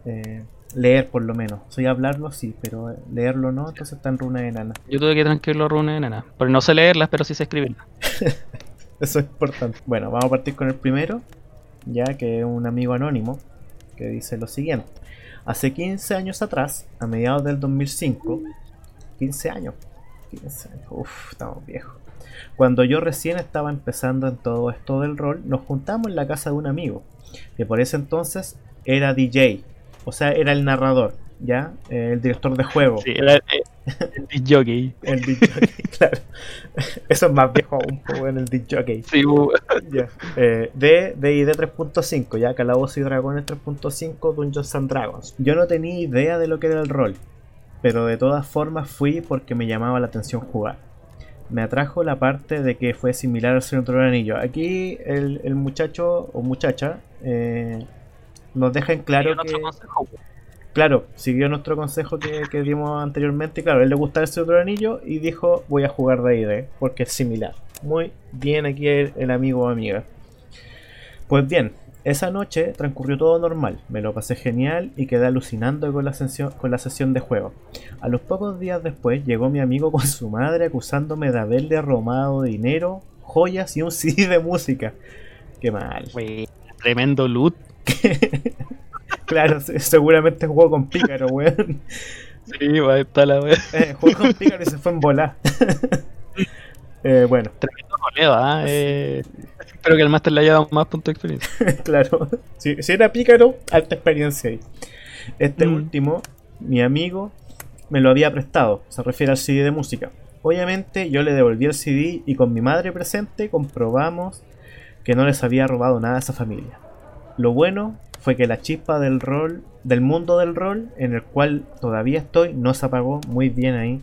eh, leer por lo menos. Soy hablarlo sí, pero leerlo no, entonces está en runas enanas. Yo tuve que transcribirlo a runas enanas, porque no sé leerlas, pero sí sé escribirlas. Eso es importante. Bueno, vamos a partir con el primero, ya que es un amigo anónimo, que dice lo siguiente. Hace 15 años atrás, a mediados del 2005, 15 años, Uf, estamos viejos. Cuando yo recién estaba empezando en todo esto del rol, nos juntamos en la casa de un amigo, que por ese entonces era DJ, o sea, era el narrador, ¿ya? Eh, el director de juego. Sí, era el, DJ. el DJ, claro. Eso es más viejo un poco en el DJ. Sí, ya. Eh, de D&D 3.5, ya Calabozos y Dragones 3.5 Dungeons and Dragons. Yo no tenía idea de lo que era el rol pero de todas formas fui porque me llamaba la atención jugar. Me atrajo la parte de que fue similar al Señor del Anillo. Aquí el, muchacho o muchacha eh, nos deja en claro que... Claro, siguió nuestro consejo que, dimos anteriormente. Claro, él le gustaba el Señor del Anillo y dijo voy a jugar de ID porque es similar. Muy bien aquí el amigo o amiga. Pues bien, esa noche transcurrió todo normal, me lo pasé genial y quedé alucinando con la, sesión, con la sesión de juego. A los pocos días después llegó mi amigo con su madre acusándome de haberle robado dinero, joyas y un CD de música. Qué mal. tremendo loot. claro, seguramente jugó con Pícaro, weón. Sí, va a estar la weón. Eh, jugó con Pícaro y se fue en volar. eh, bueno. Tremendo roleo, ¿ah? Eh, Espero que el máster le haya dado más puntos de experiencia. claro. Si, era pícaro, alta experiencia ahí. Este mm. último, mi amigo, me lo había prestado. Se refiere al CD de música. Obviamente yo le devolví el CD y con mi madre presente comprobamos que no les había robado nada a esa familia. Lo bueno fue que la chispa del rol, del mundo del rol, en el cual todavía estoy, no se apagó muy bien ahí.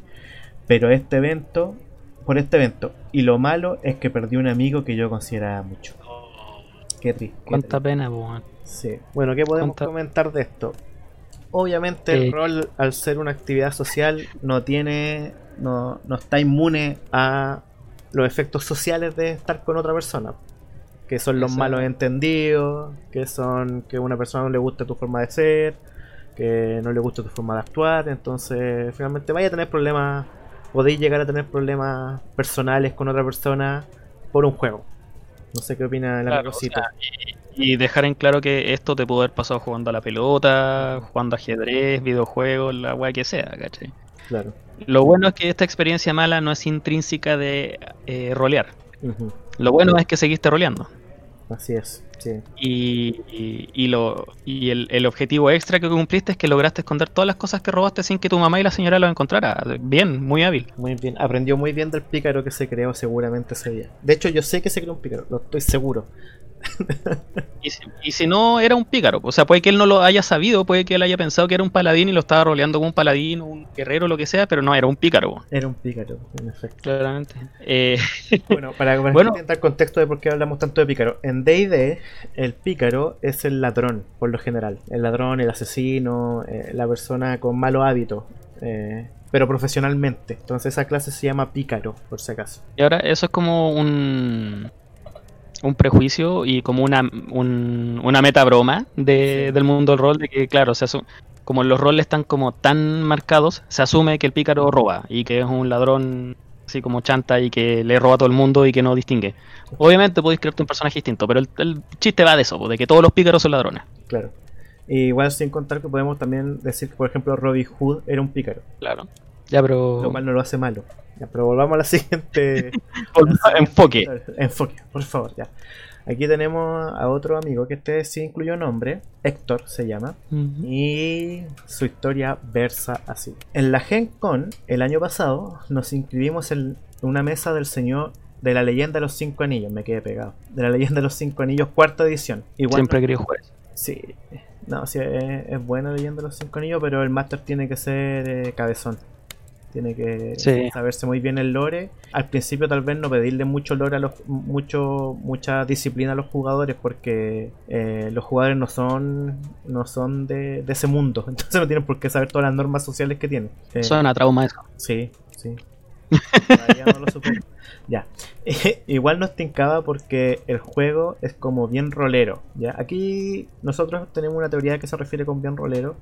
Pero este evento, por este evento, y lo malo es que perdí un amigo que yo consideraba mucho. Qué triste. Cuánta triste. pena, weón. Sí. Bueno, ¿qué podemos ¿Cuánta- comentar de esto? Obviamente el Eh. rol, al ser una actividad social, no tiene, no, no está inmune a los efectos sociales de estar con otra persona. Que son los Exacto. malos entendidos, que son que a una persona no le guste tu forma de ser, que no le guste tu forma de actuar. Entonces, finalmente vaya a tener problemas, podéis llegar a tener problemas personales con otra persona por un juego. No sé qué opina el Claro, o sea, y, y dejar en claro que esto te pudo haber pasado jugando a la pelota, jugando ajedrez, videojuegos, la weá que sea, ¿cachai? Claro. Lo bueno es que esta experiencia mala no es intrínseca de eh, rolear. Lo bueno es que seguiste roleando. Así es, sí. Y, y- y lo, y el, el objetivo extra que cumpliste es que lograste esconder todas las cosas que robaste sin que tu mamá y la señora lo encontraran. Bien, muy hábil. Muy bien. Aprendió muy bien del pícaro que se creó seguramente ese día. De hecho, yo sé que se creó un pícaro, lo estoy seguro. Y si, y si no, era un pícaro. O sea, puede que él no lo haya sabido, puede que él haya pensado que era un paladín y lo estaba roleando como un paladín, un guerrero, lo que sea, pero no, era un pícaro. Era un pícaro, en efecto. Claramente. Eh, Bueno, para, para Bueno. el contexto de por qué hablamos tanto de pícaro. En D&D, el pícaro es el ladrón, por lo general. El ladrón, el asesino, eh, la persona con malos hábitos. eh, pero profesionalmente. Entonces esa clase se llama pícaro, por si acaso. y ahora, eso es como un, un prejuicio y como una, un- una meta broma de, del mundo del rol, de que, claro, se asu- como los roles están como tan marcados, se asume que el pícaro roba y que es un ladrón así como chanta y que le roba a todo el mundo y que no distingue. Obviamente podéis crearte un personaje distinto, pero el, el chiste va de eso, de que todos los pícaros son ladrones. Claro. Y igual sin contar que podemos también decir que, por ejemplo, Robin Hood era un pícaro. Claro. Ya, pero... Lo cual no lo hace malo. Ya, pero volvamos a la siguiente. Enfoque. Enfoque, por favor, ya. Aquí tenemos a otro amigo que este sí incluyó nombre, Héctor se llama, Ujú. y su historia versa así. En la Gen Con, el año pasado, nos inscribimos en una mesa del señor de la leyenda de los cinco anillos, me quedé pegado. De la leyenda de los cinco anillos, cuarta edición. Igual Siempre he querido jugar eso. Sí, no, sí, es, es buena leyenda de los cinco anillos, pero el máster tiene que ser eh, cabezón. Tiene que Sí. saberse muy bien el lore. Al principio tal vez no pedirle mucho lore a los mucho mucha disciplina a los jugadores porque eh, los jugadores no son no son de, de ese mundo, entonces no tienen por qué saber todas las normas sociales que tienen. Eh, Suena a trauma eso. Sí, sí. Todavía no lo supero. Ya. Igual nos tincaba porque el juego es como bien rolero. ¿ya? Aquí nosotros tenemos una teoría que se refiere con bien rolero.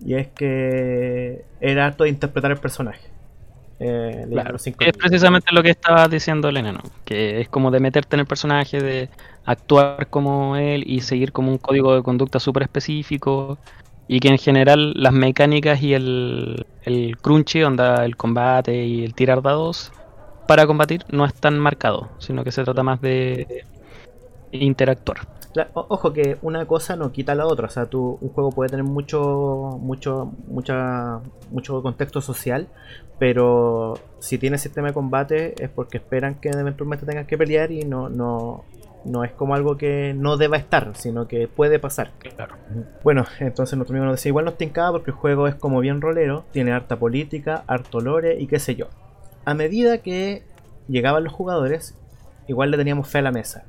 Y es que era harto de interpretar el personaje. Eh, Claro, es precisamente lo que estaba diciendo el enano, que es como de meterte en el personaje, de actuar como él y seguir como un código de conducta súper específico y que en general las mecánicas y el, el crunchy, onda el combate y el tirar dados para combatir no es tan marcado, sino que se trata más de interactuar. O- Ojo que una cosa no quita la otra, o sea, tú, un juego puede tener mucho, mucho, mucha, mucho contexto social, pero si tiene sistema de combate es porque esperan que eventualmente tengas que pelear y no, no, no es como algo que no deba estar, sino que puede pasar. Claro. Bueno, entonces nuestro amigo nos decía, igual nos tincaba porque el juego es como bien rolero, tiene harta política, harto lore y qué sé yo. A medida que llegaban los jugadores, igual le teníamos fe a la mesa.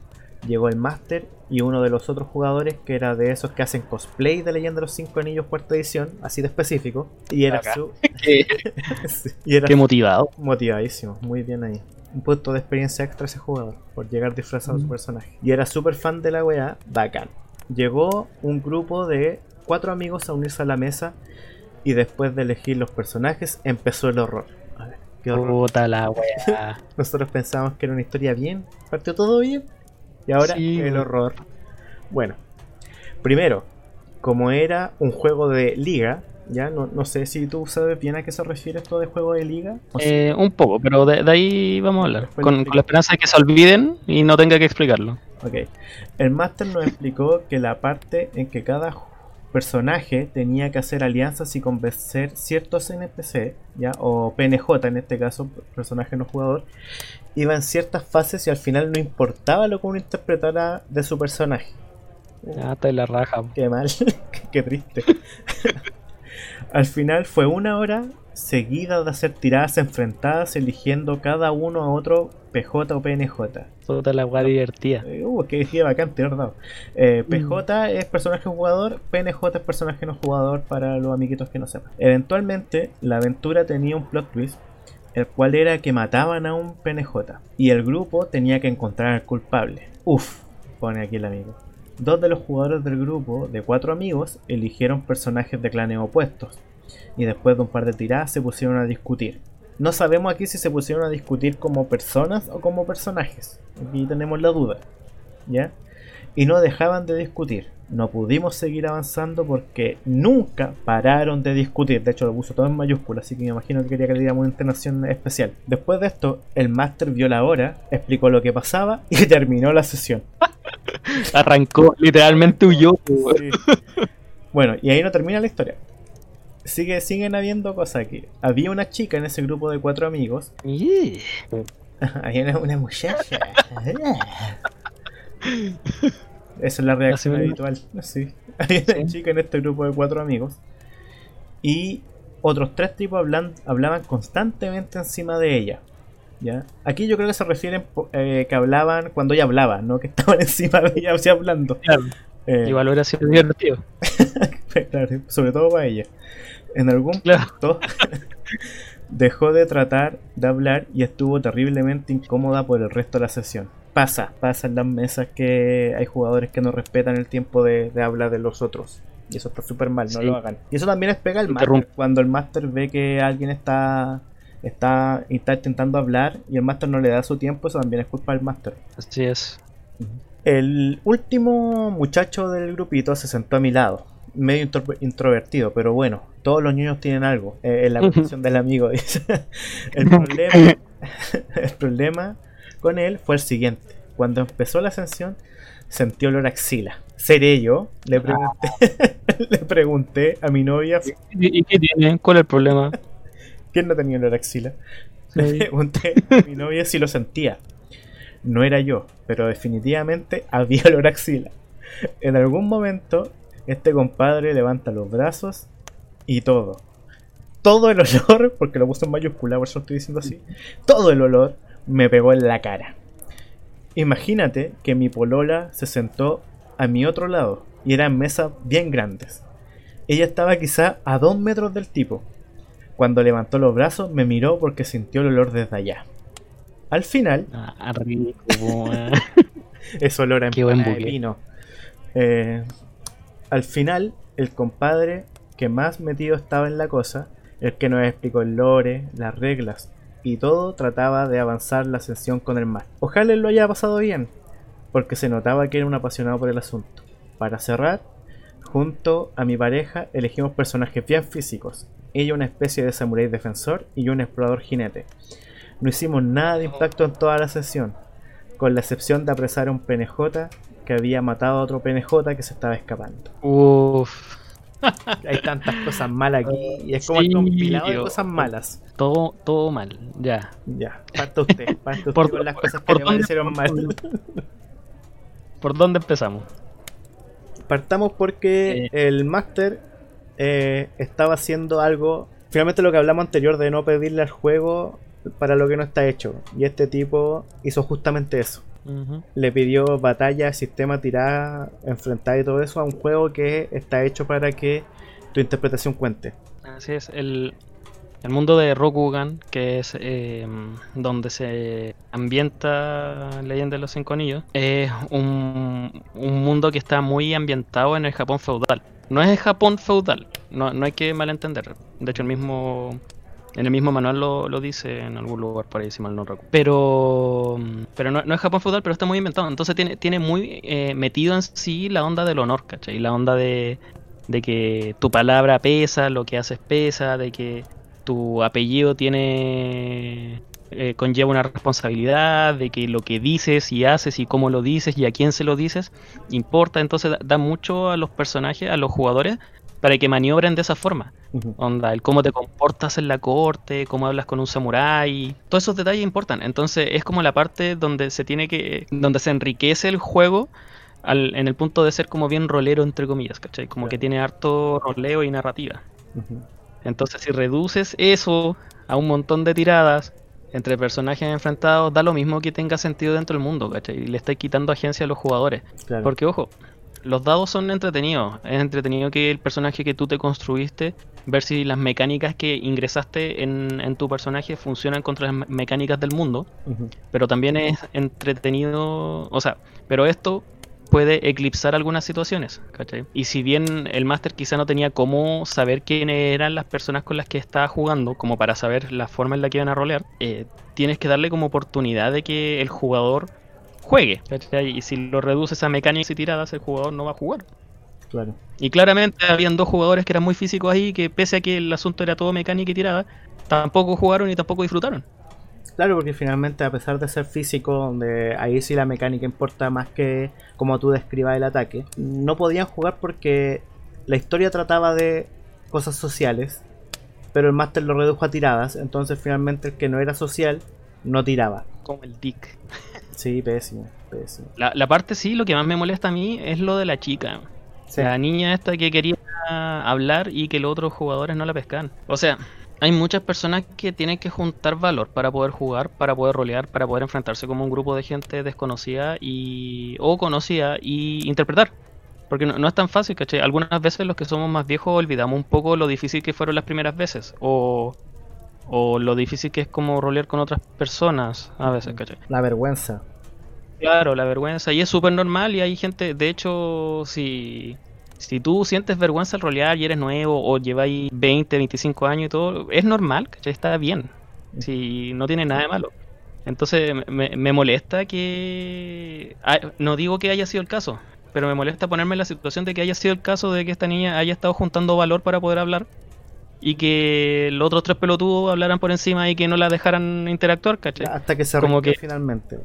Llegó el máster y uno de los otros jugadores, que era de esos que hacen cosplay de Leyenda de los Cinco Anillos cuarta edición, así de específico, y era Acá. su... Qué, sí, y era qué motivado. motivadísimo, muy bien ahí. Un punto de experiencia extra ese jugador, por llegar disfrazado de su Mm. personaje. Y era súper fan de la weá, bacán. Llegó un grupo de cuatro amigos a unirse a la mesa y después de elegir los personajes empezó el horror. A ver, qué horror. Puta la wea. Nosotros pensábamos que era una historia bien, partió todo bien y ahora Sí, el horror. Bueno, primero, como era un juego de liga, ya no, no sé si tú sabes bien a qué se refiere esto de juego de liga. Eh, un poco, pero de, de ahí vamos a hablar. Con, la esperanza de que se olviden y no tenga que explicarlo. Ok. El máster nos explicó que la parte en que cada personaje tenía que hacer alianzas y convencer ciertos NPC, ¿ya? o PNJ en este caso, personaje no jugador, iba en ciertas fases y al final no importaba lo que uno interpretara de su personaje. Ah, está en la raja. Qué mal, qué triste. Al final fue una hora seguida de hacer tiradas enfrentadas eligiendo cada uno a otro PJ o PNJ. Toda la guay divertida. Eh, uh, que dije bacán, ¿verdad? Eh, PJ es personaje jugador, PNJ es personaje no jugador para los amiguitos que no sepan. Eventualmente, la aventura tenía un plot twist, el cual era que mataban a un PNJ y el grupo tenía que encontrar al culpable. Uf, pone aquí el amigo. Dos de los jugadores del grupo, de cuatro amigos, eligieron personajes de clanes opuestos y después de un par de tiradas se pusieron a discutir. No sabemos aquí si se pusieron a discutir como personas o como personajes. Aquí tenemos la duda. ¿Ya? Y no dejaban de discutir. No pudimos seguir avanzando porque nunca pararon de discutir. De hecho, lo puso todo en mayúsculas, así que me imagino que quería que le diéramos una internación especial. Después de esto, el máster vio la hora, explicó lo que pasaba y terminó la sesión. Arrancó, literalmente huyó. Bueno, y ahí no termina la historia. Sigue, siguen habiendo cosas aquí. Había una chica en ese grupo de cuatro amigos. Había una, muchacha. Esa es la reacción habitual. Sí. Había una chica en este grupo de cuatro amigos. Y otros tres tipos hablaban constantemente encima de ella. ¿ya? Aquí yo creo que se refieren eh, que hablaban cuando ella hablaba, no que estaban encima de ella, o hablando. Claro. Eh, Igual hubiera sido divertido. claro, sobre todo para ella. En algún punto dejó de tratar de hablar y estuvo terriblemente incómoda por el resto de la sesión. Pasa, pasa en las mesas que hay jugadores que no respetan el tiempo de, hablar de los otros. Y eso está súper mal, no lo hagan. Y eso también es pega el máster. Cuando el máster ve que alguien está, está, está intentando hablar y el máster no le da su tiempo, eso también es culpa del máster. Así es. El último muchacho del grupito se sentó a mi lado medio introvertido, pero bueno, todos los niños tienen algo eh, en la posición del amigo. el, problema, el problema con él fue el siguiente. Cuando empezó la ascensión, sentí olor a axila. ¿Seré yo? Le pregunté, le pregunté a mi novia. ¿Y, qué tiene? ¿Cuál es el problema? ¿Quién no tenía olor a axila? Le pregunté a mi novia si lo sentía. No era yo, pero definitivamente había olor a axila. En algún momento este compadre levanta los brazos y todo. Todo el olor, porque lo puse en mayúscula, por eso estoy diciendo así. Todo el olor me pegó en la cara. Imagínate que mi polola se sentó a mi otro lado y eran mesas bien grandes. Ella estaba quizá a dos metros del tipo. Cuando levantó los brazos me miró porque sintió el olor desde allá. Al final... Ah, rico, es olor a vino. Eh, al final, el compadre que más metido estaba en la cosa, el que nos explicó el lore, las reglas y todo, trataba de avanzar la ascensión con el mar. Ojalá lo haya pasado bien, porque se notaba que era un apasionado por el asunto. Para cerrar, junto a mi pareja elegimos personajes bien físicos. Ella una especie de samurái defensor y yo un explorador jinete. No hicimos nada de impacto en toda la sesión, con la excepción de apresar a un PNJ que había matado a otro PNJ que se estaba escapando. Uff. Hay tantas cosas malas aquí y es como el compilado de cosas malas. Todo, todo mal, ya. Ya, parta usted, parta usted por, con las cosas que le parecieron mal. ¿Por dónde empezamos? Partamos porque el Master eh, estaba haciendo algo. Finalmente lo que hablamos anterior de no pedirle al juego para lo que no está hecho. Y este tipo hizo justamente eso. Le pidió batalla, sistema, tirada, enfrentar y todo eso a un juego que está hecho para que tu interpretación cuente. Así es, el, el mundo de Rokugan, que es eh, donde se ambienta Leyenda de los Cinco Anillos, es un, un, mundo que está muy ambientado en el Japón feudal. No es el Japón feudal, no, no hay que malentender. De hecho, el mismo en el mismo manual lo, lo, dice en algún lugar por ahí, mal no recuerdo. Pero, pero no, es Japón feudal, pero está muy inventado. Entonces tiene, tiene muy eh, metido en sí la onda del honor, ¿cachai? La onda de, de que tu palabra pesa, lo que haces pesa, de que tu apellido tiene eh, conlleva una responsabilidad, de que lo que dices y haces y cómo lo dices y a quién se lo dices importa. Entonces da mucho a los personajes, a los jugadores, para que maniobren de esa forma. Onda, el cómo te comportas en la corte, cómo hablas con un samurái, todos esos detalles importan. Entonces es como la parte donde se tiene que, donde se enriquece el juego al- en el punto de ser como bien rolero, entre comillas, ¿cachai? Como Claro. que tiene harto roleo y narrativa. Entonces, si reduces eso a un montón de tiradas entre personajes enfrentados, da lo mismo que tenga sentido dentro del mundo, ¿cachai? Y le estáis quitando agencia a los jugadores. Claro. Porque, ojo, los dados son entretenidos. Es entretenido que el personaje que tú te construiste, ver si las mecánicas que ingresaste en, en tu personaje funcionan contra las me- mecánicas del mundo. Pero también es entretenido, o sea, pero esto puede eclipsar algunas situaciones, ¿cachai? Y si bien el máster quizá no tenía cómo saber quiénes eran las personas con las que estaba jugando, como para saber la forma en la que iban a rolear, eh, tienes que darle como oportunidad de que el jugador juegue, ¿cachai? Y si lo reduces a mecánicas y tiradas, el jugador no va a jugar. Claro. Y claramente habían dos jugadores que eran muy físicos ahí, que pese a que el asunto era todo mecánica y tirada, tampoco jugaron y tampoco disfrutaron. Claro, porque finalmente a pesar de ser físico, donde ahí sí la mecánica importa más que como tú describas el ataque, no podían jugar porque la historia trataba de cosas sociales, pero el máster lo redujo a tiradas, entonces finalmente el que no era social no tiraba. Como el Dick. Sí, pésimo, pésimo. La, la parte sí, lo que más me molesta a mí es lo de la chica. Sí. La niña esta que quería hablar y que los otros jugadores no la pescan. O sea, hay muchas personas que tienen que juntar valor para poder jugar, para poder rolear, para poder enfrentarse como un grupo de gente desconocida y o conocida y interpretar. Porque no, no es tan fácil, ¿cachai? Algunas veces los que somos más viejos olvidamos un poco lo difícil que fueron las primeras veces. O, o lo difícil que es como rolear con otras personas a veces, ¿cachai? La vergüenza. Claro, la vergüenza. Y es súper normal y hay gente, de hecho, si, si tú sientes vergüenza al rolear y eres nuevo o lleváis 20, 25 años y todo, es normal, ¿cachai? Está bien. Si no tiene nada de malo. Entonces me, me molesta que... No digo que haya sido el caso, pero me molesta ponerme en la situación de que haya sido el caso de que esta niña haya estado juntando valor para poder hablar y que los otros tres pelotudos hablaran por encima y que no la dejaran interactuar, ¿cachai? Hasta que se Como que- finalmente.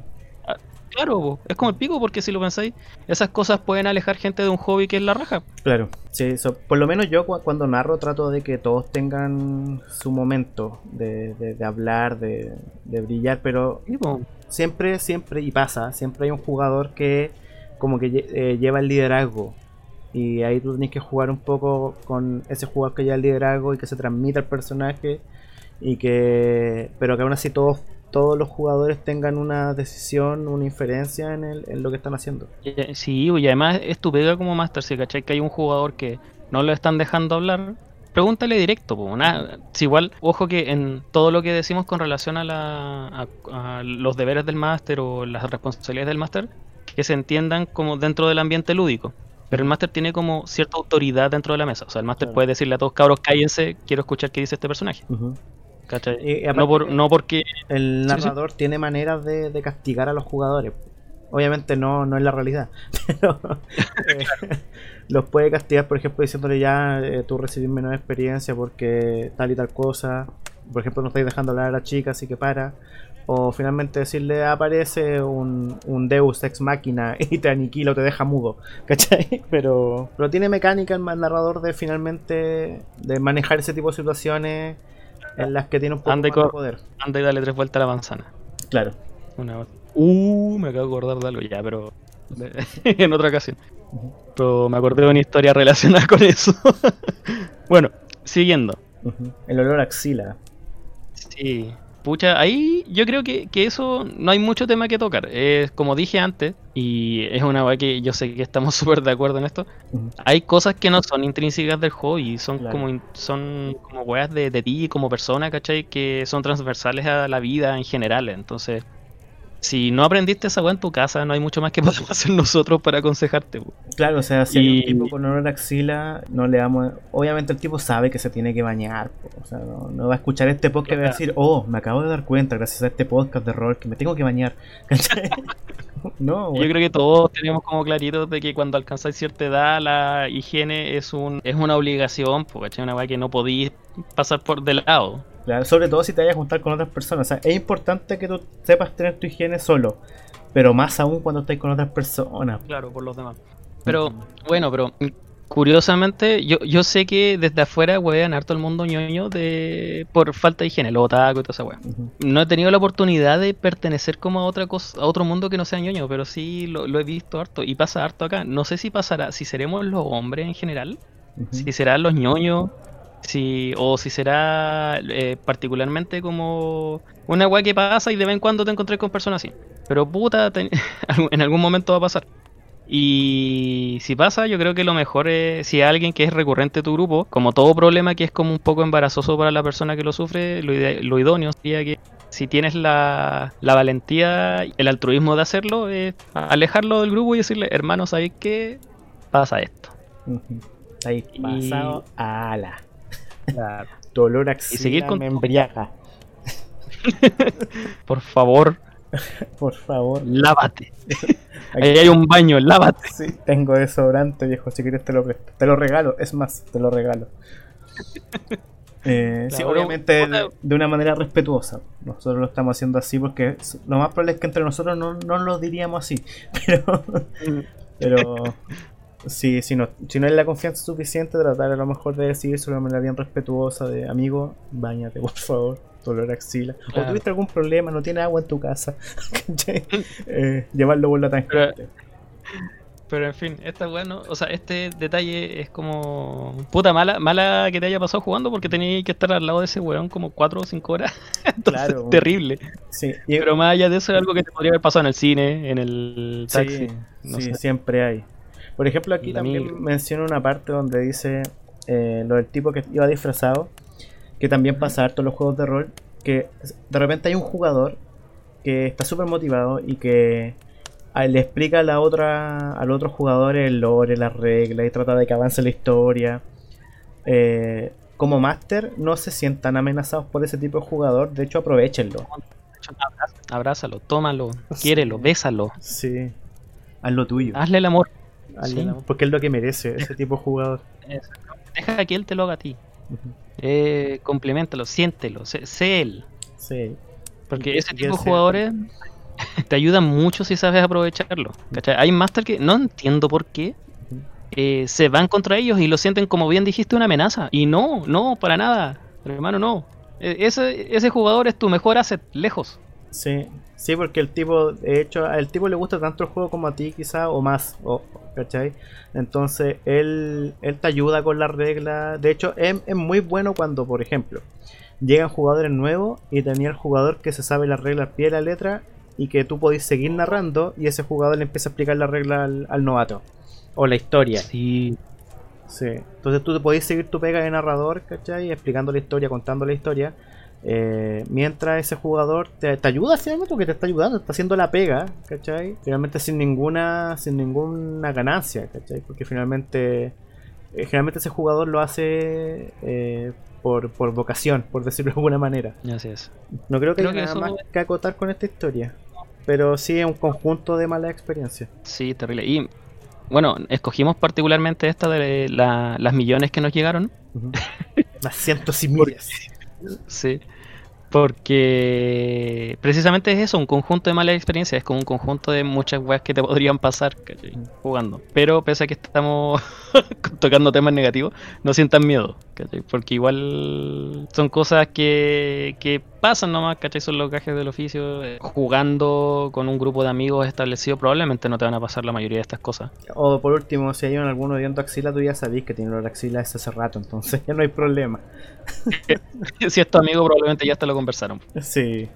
Claro, po, es como el pico, porque si lo pensáis, esas cosas pueden alejar gente de un hobby que es la raja. Claro, sí, eso- por lo menos yo cu- cuando narro trato de que todos tengan su momento de, de- de hablar, de, de brillar, pero Sí, siempre, siempre, y pasa, siempre hay un jugador que como que eh, lleva el liderazgo. Y ahí tú tienes que jugar un poco con ese jugador que lleva el liderazgo y que se transmita al personaje. Y que. Pero que aún así todos, todos los jugadores tengan una decisión, una inferencia en, el- en lo que están haciendo. Y- Sí, y además es tu como Master, si cachai que hay un jugador que no lo están dejando hablar, pregúntale directo, po, igual, ojo que en todo lo que decimos con relación a, la, a, los deberes del Master o las responsabilidades del Master, que se entiendan como dentro del ambiente lúdico. Pero el Master tiene como cierta autoridad dentro de la mesa. O sea, el Master Claro. puede decirle a todos cabros, cállense, quiero escuchar qué dice este personaje. Aparte no, por, no porque El Sí, sí. narrador tiene maneras de, de castigar a los jugadores. Obviamente no, no es la realidad, pero eh, los puede castigar, por ejemplo, diciéndole ya eh, tú recibís menos experiencia porque tal y tal cosa. Por ejemplo, no estáis dejando hablar a la chica, así que para. O finalmente decirle aparece un, un Deus ex máquina y te aniquila o te deja mudo, ¿cachai? Pero, pero tiene mecánica el narrador de finalmente de manejar ese tipo de situaciones en las que tiene un poco Ande más de poder. anda y dale tres vueltas a la manzana. Claro. Una... Uh, me acabo de acordar de algo ya, pero en otra ocasión. Pero me acordé de una historia relacionada con eso. bueno, siguiendo. El olor a axila. Sí. Pucha, ahí yo creo que, que eso no hay mucho tema que tocar. Es como dije antes, y es una weá que yo sé que estamos súper de acuerdo en esto. Hay cosas que no son intrínsecas del juego y son Claro. como son como weas de, de ti como persona, ¿cachai? Que son transversales a la vida en general. Entonces, si no aprendiste esa wea en tu casa, no hay mucho más que podemos hacer nosotros para aconsejarte. Claro, o sea, si hay un tipo con olor a axila, no le damos. Obviamente el tipo sabe que se tiene que bañar. O sea, no, no va a escuchar este podcast y va a decir, oh, me acabo de dar cuenta gracias a este podcast de rol que me tengo que bañar. No, Yo creo que todos tenemos como claritos de que cuando alcanzáis cierta edad la higiene es un es una obligación, po, ¿cachai? Una wea que no podís pasar por de lado. Claro, sobre todo si te vayas a juntar con otras personas. O sea, es importante que tú sepas tener tu higiene solo. Pero más aún cuando estés con otras personas. Claro, por los demás. Pero, bueno, pero Curiosamente, yo, yo sé que desde afuera huevean harto el mundo ñoño de por falta de higiene, lo otaku y toda esa wea. No he tenido la oportunidad de pertenecer como a otra cosa, a otro mundo que no sea ñoño, pero sí lo, lo he visto harto y pasa harto acá. No sé si pasará, si seremos los hombres en general, si serán los ñoños, si, o si será eh, particularmente como una weá que pasa y de vez en cuando te encontré con personas así. Pero puta, te- en algún momento va a pasar. Y si pasa, yo creo que lo mejor es, si hay alguien que es recurrente en tu grupo, como todo problema que es como un poco embarazoso para la persona que lo sufre, lo, ide- lo idóneo sería que si tienes la, la valentía, el altruismo de hacerlo, es alejarlo del grupo y decirle, hermano, ¿sabéis qué? Pasa esto. Ujú. Ahí Y- pasado a ala. Dolor axila seguir con- me embriaga. Por favor, Por favor. lávate. Aquí- Ahí hay un baño, lávate. Sí, tengo desodorante, viejo. Si quieres te lo presto. Te lo regalo, es más, te lo regalo. Eh, sí, Claro, obviamente de, una manera respetuosa. Nosotros lo estamos haciendo así porque lo más probable es que entre nosotros no, no lo diríamos así. Pero, pero si, si, no, si no hay la confianza suficiente, tratar a lo mejor de decir de una manera bien respetuosa de amigo, bañate por favor, dolor axila. O Claro. tuviste algún problema, no tienes agua en tu casa. Eh, llevarlo por la tangente. Pero en fin, esta weá no, o sea, este detalle es como puta mala, mala que te haya pasado jugando porque tenías que estar al lado de ese weón como 4 o 5 horas. Entonces, Claro. terrible. Sí, y- Pero más allá de eso es algo que te podría haber pasado en el cine, en el Sí, taxi. no sí, sé. siempre hay. Por ejemplo, aquí también micro. menciona una parte donde dice eh, lo del tipo que iba disfrazado, que también pasa harto en los juegos de rol, que de repente hay un jugador que está súper motivado y que a- le explica a la otra, al otro jugador el lore, las reglas y trata de que avance la historia. Eh, como máster no se sientan amenazados por ese tipo de jugador, de hecho aprovechenlo. Abrázalo, tómalo, quiérelo, bésalo, Sí, haz lo tuyo. hazle el amor. Sí. Porque es lo que merece ese tipo de jugador. Deja que él te lo haga a ti. Eh, complementalo, siéntelo, sé, sé él. Sí. Porque Y- ese tipo de jugadores te ayudan mucho si sabes aprovecharlo. ¿cachai? Hay máster que no entiendo por qué eh, se van contra ellos y lo sienten, como bien dijiste, una amenaza. Y no, no, para nada. Hermano, no. E- Ese, ese jugador es tu mejor asset, lejos. Sí, sí, porque el tipo, de hecho, al tipo le gusta tanto el juego como a ti, quizá, o más, o, ¿cachai? Entonces, él, él te ayuda con las reglas. De hecho, es, es muy bueno cuando, por ejemplo, llegan jugadores nuevos y tenía el jugador que se sabe las reglas al pie de la letra y que tú podés seguir narrando y ese jugador le empieza a explicar la regla al, al novato. O la historia. Sí. Sí. Entonces tú te podés seguir tu pega de narrador, ¿cachai? Explicando la historia, contando la historia. Eh, mientras ese jugador te, te ayuda finalmente porque te está ayudando, está haciendo la pega, ¿cachai? Finalmente sin ninguna, sin ninguna ganancia, ¿cachai? Porque finalmente, eh, generalmente ese jugador lo hace eh, por, por vocación, por decirlo de alguna manera. Así es. No creo que Creo haya que nada eso- más que acotar con esta historia. Pero sí es un conjunto de malas experiencias. Sí, terrible. Y bueno, escogimos particularmente esta de la- las millones que nos llegaron. Las cientos y miles. Sí. Porque precisamente es eso, un conjunto de malas experiencias, es como un conjunto de muchas weas que te podrían pasar ¿cachai? jugando. Pero pese a que estamos tocando temas negativos, no sientan miedo, ¿cachai? porque igual son cosas que, que pasan nomás, ¿cachai? son los gajes del oficio. Eh, Jugando con un grupo de amigos establecido probablemente no te van a pasar la mayoría de estas cosas. O por último, si hay alguno odiando axila, tú ya sabés que tiene olor a axila desde hace rato, entonces ya no hay problema. si es tu amigo probablemente ya te lo conversaron. Sí.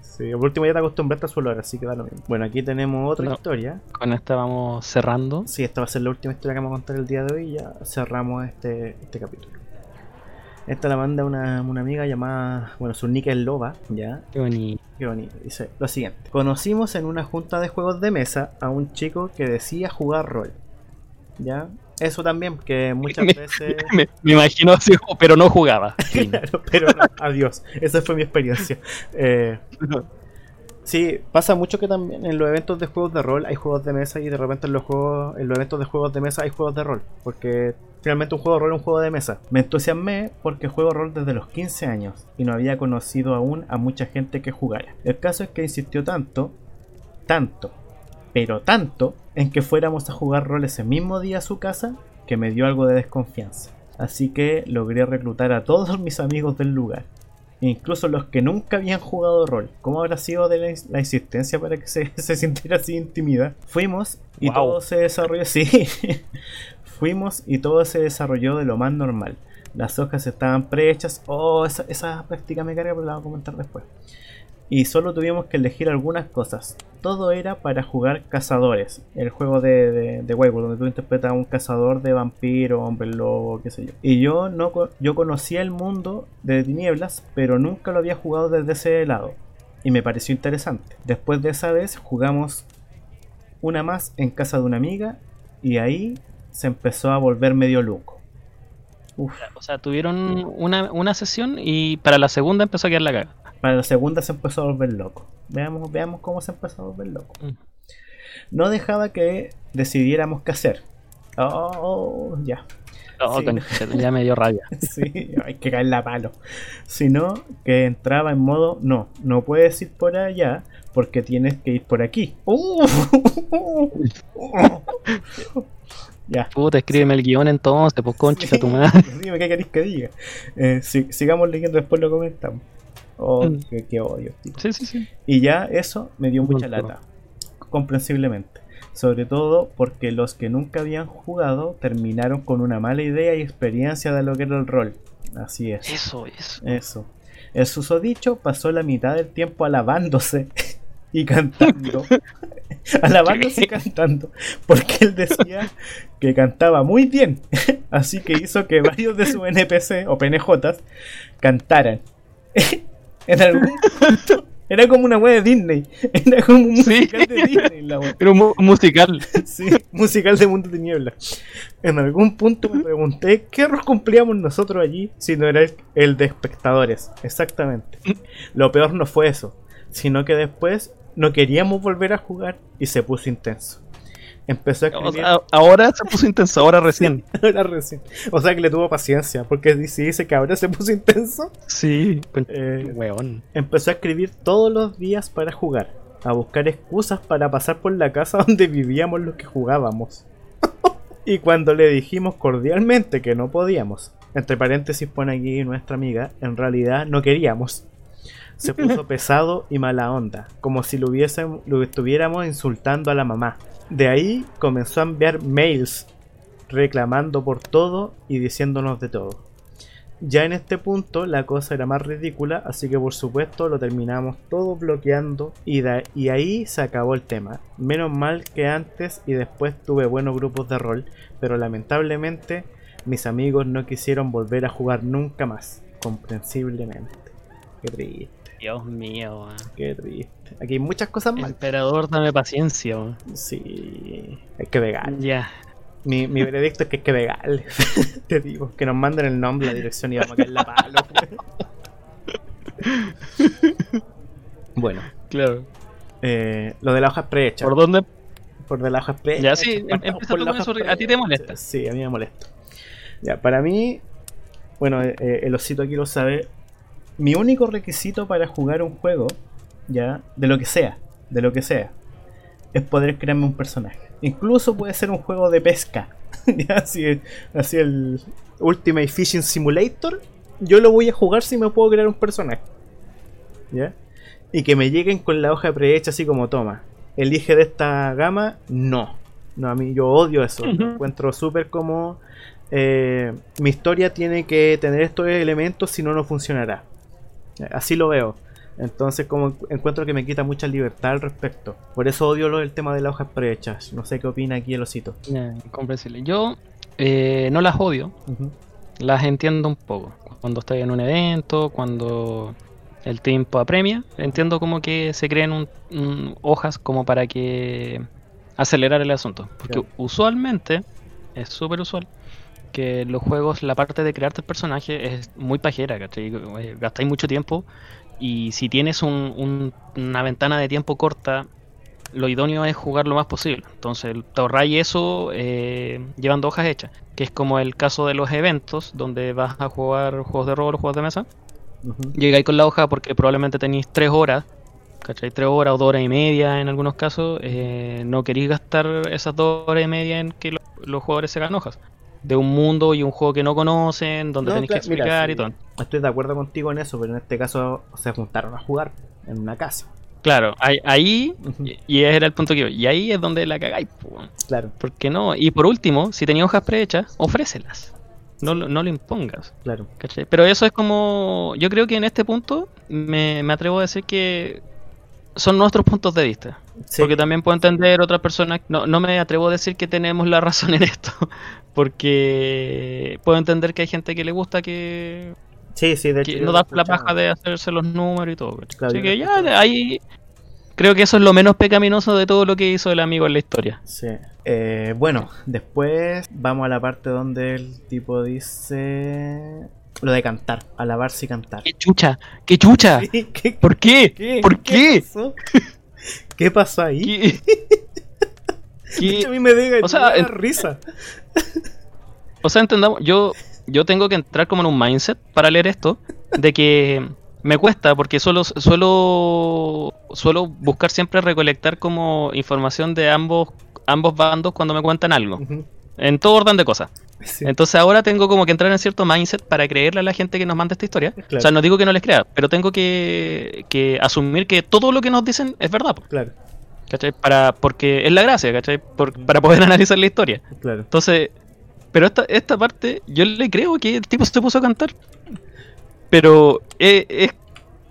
Sí, por último ya te acostumbraste a su olor, así que da lo mismo. Bueno, aquí tenemos otra No. historia. Con esta vamos cerrando. Sí, esta va a ser la última historia que vamos a contar el día de hoy y ya cerramos este, este capítulo. Esta la manda una, una amiga llamada, bueno, su nick es Loba, ya. Qué bonito. Qué bonito. Dice lo siguiente. Conocimos en una junta de juegos de mesa a un chico que decía jugar rol. ¿Ya? Eso también, que muchas veces... Me, me imagino así, pero no jugaba. Claro, pero no, adiós. Esa fue mi experiencia. Eh, sí, pasa mucho que también en los eventos de juegos de rol hay juegos de mesa y de repente en los juegos, en los eventos de juegos de mesa hay juegos de rol. Porque finalmente un juego de rol es un juego de mesa. Me entusiasmé porque juego rol desde los 15 años y no había conocido aún a mucha gente que jugara. El caso es que insistió tanto, tanto, pero tanto en que fuéramos a jugar rol ese mismo día a su casa que me dio algo de desconfianza. Así que logré reclutar a todos mis amigos del lugar, incluso los que nunca habían jugado rol. ¿Cómo habrá sido de la, la insistencia para que se, se sintiera así intimida? Fuimos y Wow. todo se desarrolló, sí, fuimos y todo se desarrolló de lo más normal. Las hojas estaban prehechas, oh, esa, esa práctica me carga, pero la vamos a comentar después. Y solo tuvimos que elegir algunas cosas. Todo era para jugar cazadores. El juego de, de, de Wayward, donde tú interpretas a un cazador de vampiro, hombre lobo, qué sé yo. Y yo no yo conocía el mundo de tinieblas, pero nunca lo había jugado desde ese lado. Y me pareció interesante. Después de esa vez jugamos una más en casa de una amiga. Y ahí se empezó a volver medio loco. Uf. O sea, tuvieron una, una sesión y para la segunda empezó a quedar la caga. Para la segunda se empezó a volver loco. Veamos, veamos cómo se empezó a volver loco. Mm. No dejaba que decidiéramos qué hacer. Oh, ya. Oh, Sí. ya me dio rabia. Sí, hay que caerla a palo. Sino que entraba en modo, no, no puedes ir por allá porque tienes que ir por aquí. Uh. ya. Puta, escríbeme el guion entonces, pues concha tu madre. Dime qué queréis que diga. Eh, si- sigamos leyendo, después lo comentamos. Oh, Mm. qué, qué odio. tío. Sí, sí, sí. Y ya eso me dio mucha lata, comprensiblemente. Sobre todo porque los que nunca habían jugado terminaron con una mala idea y experiencia de lo que era el rol. Así es. Eso, eso. Eso. El susodicho pasó la mitad del tiempo alabándose y cantando. alabándose y cantando. Porque él decía que cantaba muy bien. Así que hizo que varios de sus NPC o PNJs cantaran. En algún punto. Era como una wea de Disney. Era como un Sí. musical de Disney la wea. Era un mu- musical. Sí, musical de Mundo de Niebla. En algún punto me pregunté qué rol cumplíamos nosotros allí si no era el, el de espectadores. Exactamente. Lo peor no fue eso, sino que después no queríamos volver a jugar y se puso intenso. Empezó a O escribir sea, ahora se puso intenso, ahora recién. ahora recién. O sea que le tuvo paciencia, porque si dice que ahora se puso intenso, Sí, con- eh, weón. empezó a escribir todos los días para jugar, a buscar excusas para pasar por la casa donde vivíamos los que jugábamos. y cuando le dijimos cordialmente que no podíamos, entre paréntesis pone aquí nuestra amiga, en realidad no queríamos. Se puso pesado y mala onda, como si lo, hubiesen, lo estuviéramos insultando a la mamá. De ahí comenzó a enviar mails reclamando por todo y diciéndonos de todo. Ya en este punto la cosa era más ridícula, así que por supuesto lo terminamos todo bloqueando y, de- y ahí se acabó el tema. Menos mal que antes y después tuve buenos grupos de rol, pero lamentablemente mis amigos no quisieron volver a jugar nunca más, comprensiblemente. Qué triste, Dios mío, qué triste. Aquí hay muchas cosas mal. Emperador, dame paciencia. Sí, hay que pegar. Ya. Mi, mi veredicto es que hay que pegarles. Te digo, que nos manden el nombre, la dirección y vamos a caer la palo. bueno, Claro. eh, lo de la hoja prehecha. ¿Por dónde? Por de la hoja prehecha. Ya, sí, por la hoja eso, ¿a ti te molesta? Sí, a mí me molesta. Ya, para mí, bueno, eh, eh, el osito aquí lo sabe. Mi único requisito para jugar un juego, ya, de lo que sea, de lo que sea, es poder crearme un personaje. Incluso puede ser un juego de pesca. ya, así, así el Ultimate Fishing Simulator. Yo lo voy a jugar si me puedo crear un personaje. ¿Ya? Y que me lleguen con la hoja prehecha así como toma. Elige de esta gama, no. No, a mí yo odio eso. Lo encuentro súper como. eh, mi historia tiene que tener estos elementos, si no, no funcionará. Así lo veo. Entonces, como encuentro que me quita mucha libertad al respecto. Por eso odio lo del tema de las hojas prehechas. No sé qué opina aquí el osito. Comprensible. Yo eh, no las odio, las entiendo un poco. Cuando estoy en un evento, cuando el tiempo apremia, entiendo como que se creen un- un- hojas como para que acelerar el asunto. Porque usualmente, es súper usual, que los juegos, la parte de crearte el personaje es muy pajera, ¿cachai? Eh, Gastáis mucho tiempo y si tienes un- un- una ventana de tiempo corta, lo idóneo es jugar lo más posible. Entonces, te ahorráis eso eh, llevando hojas hechas, que es como el caso de los eventos, donde vas a jugar juegos de rol o juegos de mesa. Ujú. Llegáis con la hoja porque probablemente tenéis tres horas, ¿cachai? Tres horas o dos horas y media en algunos casos. eh, no queréis gastar esas dos horas y media en que lo- los jugadores se hagan hojas. De un mundo y un juego que no conocen, donde No, tenéis que mira, explicar y todo. Estoy de acuerdo contigo en eso, pero en este caso se juntaron a jugar en una casa. Claro, ahí, y- ese era el punto que iba. Y ahí es donde la cagáis, po. Claro, ¿Por qué no? Y por último, si tenías hojas prehechas, ofrécelas. No, lo- no lo impongas. claro. ¿cachai? Pero eso es como. Yo creo que en este punto me, me atrevo a decir que son nuestros puntos de vista. Sí, Porque también puedo entender otras personas. No, no me atrevo a decir que tenemos la razón en esto. Porque puedo entender que hay gente que le gusta que, sí, sí, de que no da la paja de hacerse los números y todo. Claro, Así que ya ahí. Creo que eso es lo menos pecaminoso de todo lo que hizo el amigo en la historia. Sí. Eh, bueno, después vamos a la parte donde el tipo dice lo de cantar, alabarse y cantar. ¡Qué chucha! ¡Qué chucha! ¿Qué, qué, ¿Por qué? qué- ¿Por qué? pasó? ¿Qué pasó ahí? ¿Qué? De ¿Qué? hecho, a mí me da, O sea, risa. O sea, entendamos, yo, yo tengo que entrar como en un mindset para leer esto, de que me cuesta, porque suelo, suelo, suelo buscar siempre recolectar como información de ambos, ambos bandos cuando me cuentan algo, en todo orden de cosas. Sí. Entonces ahora tengo como que entrar en cierto mindset para creerle a la gente que nos manda esta historia. Claro. O sea, no digo que no les crea, pero tengo que, que asumir que todo lo que nos dicen es verdad, Claro, ¿cachai? Para, porque es la gracia, ¿cachai? Por- para poder analizar la historia. claro. Entonces, pero esta, esta parte, yo le creo que el tipo se puso a cantar. Pero es, es,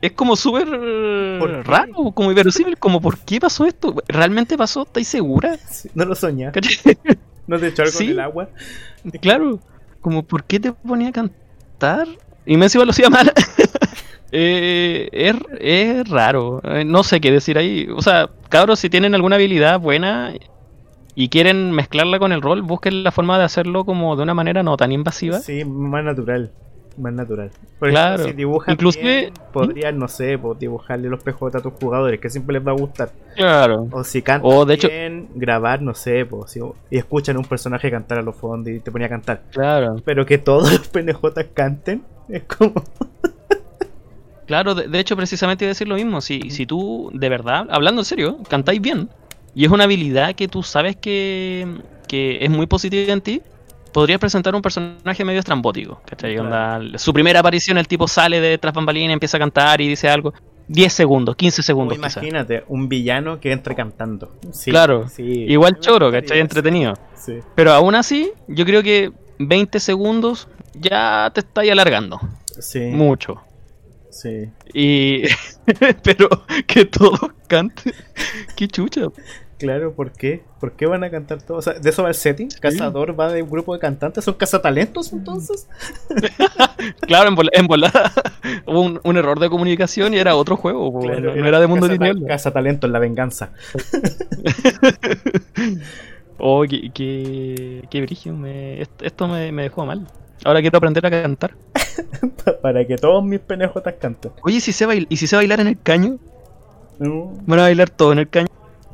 es como súper raro, como inverosímil, como ¿por qué pasó esto? ¿Realmente pasó? ¿Estáis segura? Sí, No lo soñé. No te echó algo Sí. en el agua. claro, como ¿por qué te ponía a cantar? Y me encima lo hacía mal. Eh, es, es raro, eh, no sé qué decir ahí. O sea, cabros, si tienen alguna habilidad buena y quieren mezclarla con el rol, busquen la forma de hacerlo como de una manera no tan invasiva. Sí, más natural. Más natural. Por Claro. ejemplo, si dibujas Inclusive- bien, podrías, no sé, pues, dibujarle los PJ a tus jugadores, que siempre les va a gustar. Claro. O si cantas O, de hecho- grabar, no sé, pues, si- y escuchan un personaje cantar a los fondos y te ponía a cantar. Claro. Pero que todos los PNJ canten, es como... Claro, de, de hecho, precisamente iba a decir lo mismo. Si, si tú, de verdad, hablando en serio, cantáis bien, y es una habilidad que tú sabes que, que es muy positiva en ti, podrías presentar un personaje medio estrambótico. ¿cachai? Claro. Onda, su primera aparición, el tipo sale de tras bambalinas, empieza a cantar y dice algo. 10 segundos, 15 o segundos, imagínate, un villano que entre cantando. Sí, Claro. sí. Igual choro, ¿cachai? Entretenido. Sí. Pero aún así, yo creo que 20 segundos ya te estáis alargando. Sí. Mucho. Sí. Y. pero que todos canten. Qué chucha. Claro, ¿por qué? ¿Por qué van a cantar todos? O sea, ¿de eso va el setting? ¿Cazador va de un grupo de cantantes? ¿Son cazatalentos entonces? Claro, en, vola- en volada hubo un, un error de comunicación y era otro juego. po, Claro, no, no era de mundo lineal. Cazatalentos, la venganza. Oh, qué, qué, qué brillo. Me, est- esto me, me dejó mal. Ahora quiero aprender a cantar. Para que todos mis penejotas canten. Oye, ¿y si sé, bail- ¿y si sé bailar en el caño? No, ¿Van a bailar todo en el caño?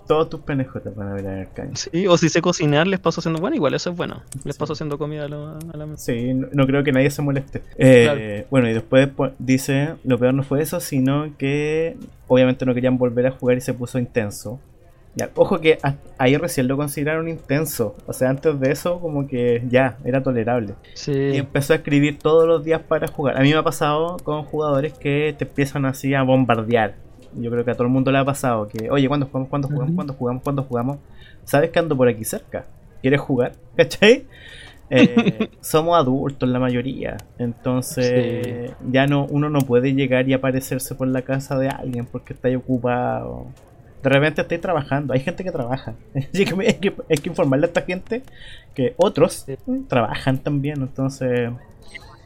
todos tus penejotas van a ver en el caño. Sí, o si sé cocinar, les paso haciendo. Bueno, igual eso es bueno. Les Sí. paso haciendo comida a la, a la mesa. Sí, no, no creo que nadie se moleste. Eh, Bueno, y después dice, lo peor no fue eso, sino que obviamente no querían volver a jugar y se puso intenso. Ya, ojo que ahí recién lo consideraron intenso. O sea, antes de eso como que ya, era tolerable. Y Sí. empezó a escribir todos los días para jugar. A mí me ha pasado con jugadores que te empiezan así a bombardear. Yo creo que a todo el mundo le ha pasado que, oye, ¿cuándo jugamos? ¿Cuándo jugamos? Ujú. ¿Cuándo jugamos? ¿Cuándo jugamos? ¿Sabes que ando por aquí cerca? ¿Quieres jugar? ¿Cachai? Eh, somos adultos la mayoría. Entonces, ya no, uno no puede llegar y aparecerse por la casa de alguien porque está ahí ocupado. De repente estoy trabajando. Hay gente que trabaja. Así que hay que, hay que informarle a esta gente que otros Sí. trabajan también. Entonces,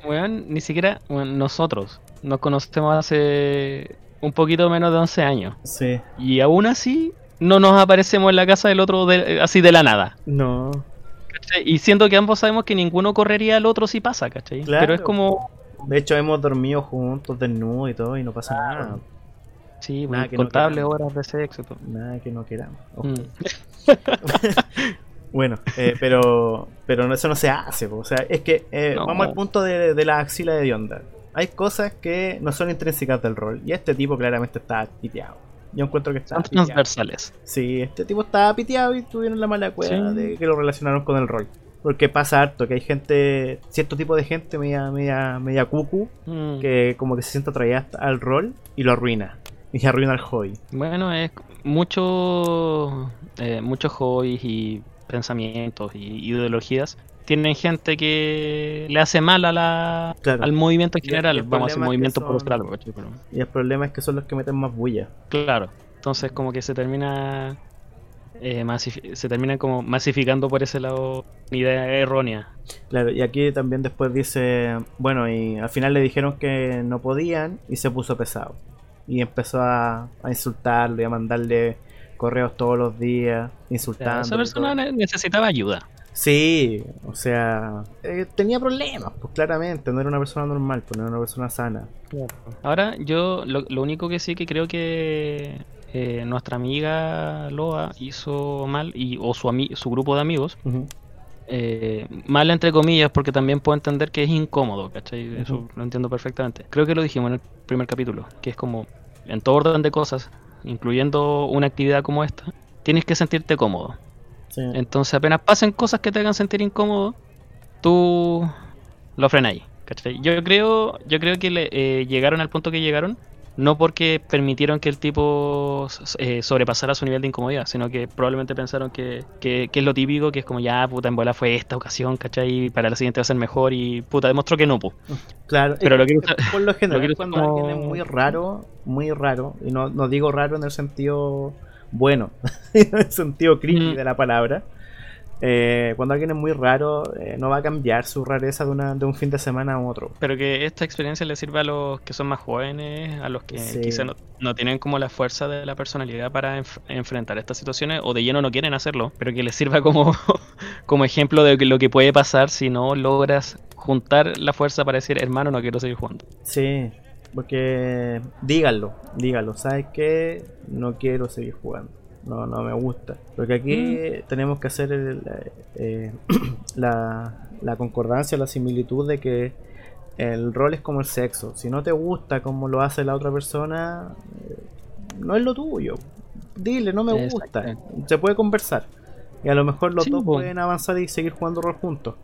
Weón, ni siquiera nosotros nos conocemos hace un poquito menos de 11 años. sí. Y aún así no nos aparecemos en la casa del otro de- así de la nada. No. ¿cachai? Y siento que ambos sabemos que ninguno correría al otro si pasa, ¿cachai? Claro. Pero es como... De hecho, hemos dormido juntos, desnudos y todo, y no pasa nada. Sí, Nada weón, que no horas de sexo. todo. Nada que no queramos. Mm. Bueno, eh, pero pero eso no se hace. po. O sea, es que eh, No. vamos al punto de, de la axila de Dionda. Hay cosas que no son intrínsecas del rol. Y este tipo claramente está piteado. Yo encuentro que está Son piteado. transversales. Sí, este tipo estaba piteado y tuvieron la mala cueva Sí. de que lo relacionaron con el rol. Porque pasa harto, que hay gente, cierto tipo de gente media, media, media cucu, Mm. que como que se siente atraída al rol y lo arruina. Y arruina el hobby. Bueno, es mucho, eh, muchos hobbies y pensamientos y ideologías tienen gente que le hace mal a la, Claro. al movimiento en general. Vamos a hacer problema es que movimiento por son- hacer algo, Y el problema es que son los que meten más bulla. Claro, entonces como que se termina eh, se termina como masificando por ese lado una idea errónea. Claro, y aquí también después dice, bueno, y al final le dijeron que no podían y se puso pesado. Y empezó a, a insultarlo y a mandarle correos todos los días, O sea, insultando. esa persona ne- necesitaba ayuda. Sí, o sea, eh, tenía problemas, pues claramente, no era una persona normal, pues no era una persona sana. Ahora, yo lo, lo único que sí que creo que eh, nuestra amiga Loa hizo mal, y, o su, ami- su grupo de amigos, eh, mal entre comillas, porque también puedo entender que es incómodo, ¿cachai? Eso lo entiendo perfectamente. Creo que lo dijimos en el primer capítulo, que es como, en todo orden de cosas, incluyendo una actividad como esta, tienes que sentirte cómodo. Sí. Entonces apenas pasen cosas que te hagan sentir incómodo, tú lo. ¿cachai? Yo creo, yo creo que le- eh, llegaron al punto que llegaron, no porque permitieron que el tipo eh, sobrepasara su nivel de incomodidad, sino que probablemente pensaron que, que, que es lo típico, que es como ya, puta, en bola fue esta ocasión, ¿cachai? Para la siguiente va a ser mejor y puta, demostró que no, pu. Claro, Pero es- lo quiero es usar- por lo general, quiero usar cuando como- alguien es muy raro, muy raro, y no, no digo raro en el sentido bueno, en el sentido creepy Mm. de la palabra, eh, cuando alguien es muy raro, eh, no va a cambiar su rareza de, una, de un fin de semana a otro. Pero que esta experiencia le sirva a los que son más jóvenes, a los que Sí. quizá no, no tienen como la fuerza de la personalidad para enf- enfrentar estas situaciones o de lleno no quieren hacerlo, pero que les sirva como, como ejemplo de lo que puede pasar si no logras juntar la fuerza para decir, hermano, no quiero seguir jugando. Sí, porque díganlo, díganlo, ¿sabes qué? No quiero seguir jugando. No, no me gusta. Porque aquí tenemos que hacer el, eh, la, la concordancia, la similitud de que el rol es como el sexo. Si no te gusta como lo hace la otra persona, eh, no es lo tuyo. Dile, no me gusta. Se puede conversar. Y a lo mejor los Sí, dos pueden avanzar y seguir jugando rol juntos.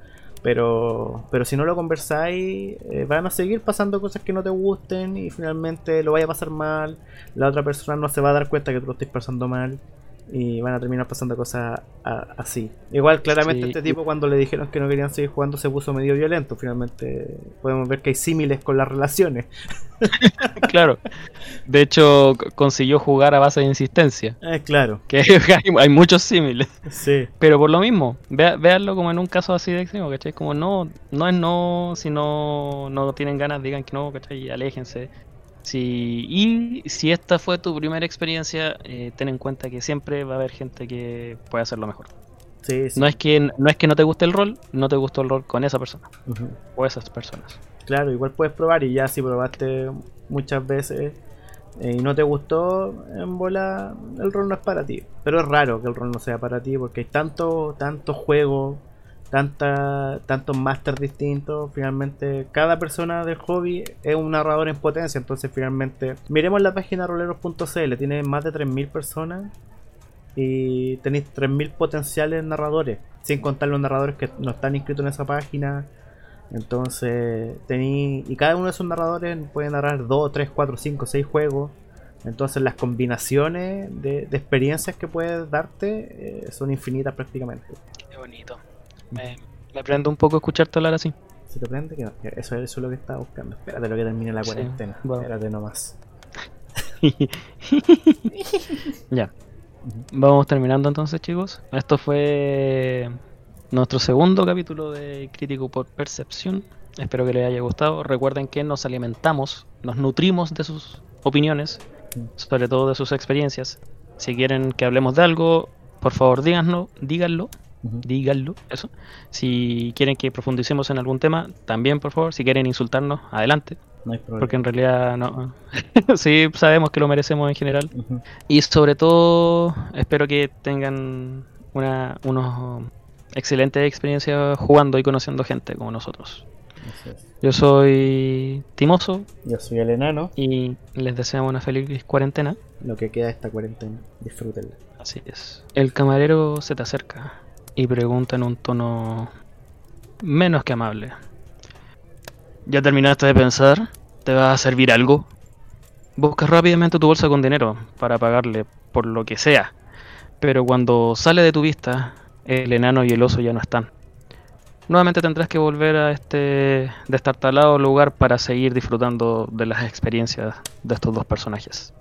Pero, pero si no lo conversáis, eh, van a seguir pasando cosas que no te gusten y finalmente lo vaya a pasar mal. La otra persona no se va a dar cuenta que tú lo estés pasando mal y van a terminar pasando cosas a- así. Igual, claramente, Sí. este tipo, cuando le dijeron que no querían seguir jugando, se puso medio violento. Finalmente, podemos ver que hay símiles con las relaciones. claro. De hecho, consiguió jugar a base de insistencia, Eh, claro, que hay, hay muchos símiles. sí. Pero por lo mismo, vea, véanlo como en un caso así de extremo, ¿cachai? Como no, no es no, si no, no tienen ganas, digan que no, ¿cachai? Y aléjense. Si, y si esta fue tu primera experiencia, eh, ten en cuenta que siempre va a haber gente que puede hacerlo mejor. Sí, sí. No es que no es que no te guste el rol, no te gustó el rol con esa persona o esas personas. Claro, igual puedes probar y ya si probaste muchas veces eh, y no te gustó, en bola el rol no es para ti. Pero es raro que el rol no sea para ti porque hay tanto, tanto juego, tanta, tantos masters distintos. Finalmente, cada persona del hobby es un narrador en potencia. Entonces, finalmente, miremos la página roleros.cl, tiene más de 3.000 personas y tenéis 3.000 potenciales narradores, sin contar los narradores que no están inscritos en esa página. Entonces, tení, y cada uno de esos narradores puede narrar 2, 3, 4, 5, 6 juegos. Entonces, las combinaciones de, de experiencias que puedes darte eh, son infinitas prácticamente. Qué bonito. Me, me prende un poco escucharte hablar así. ¿Se te prende? Que eso, eso es lo que estaba buscando. Espérate lo que termine la Sí, cuarentena. bueno. Espérate nomás. ya. Vamos terminando entonces, chicos. Esto fue nuestro segundo capítulo de Crítico por Percepción. Espero que les haya gustado. Recuerden que nos alimentamos, nos nutrimos de sus opiniones, sobre todo de sus experiencias. Si quieren que hablemos de algo, por favor díganlo, díganlo, Díganlo, eso. Si quieren que profundicemos en algún tema, también por favor. Si quieren insultarnos, adelante. No hay problema. Porque en realidad no. sí, sabemos que lo merecemos en general. Y sobre todo, espero que tengan una, unos excelentes experiencias jugando y conociendo gente como nosotros. Yo soy Timoso Yo soy el enano. y les deseamos una feliz cuarentena. Lo que queda de esta cuarentena. Disfrútenla. Así es. El camarero se te acerca y pregunta en un tono menos que amable. ¿Ya terminaste de pensar? ¿Te va a servir algo? Buscas rápidamente tu bolsa con dinero para pagarle por lo que sea, pero cuando sale de tu vista, el enano y el oso ya no están. Nuevamente tendrás que volver a este destartalado lugar para seguir disfrutando de las experiencias de estos dos personajes.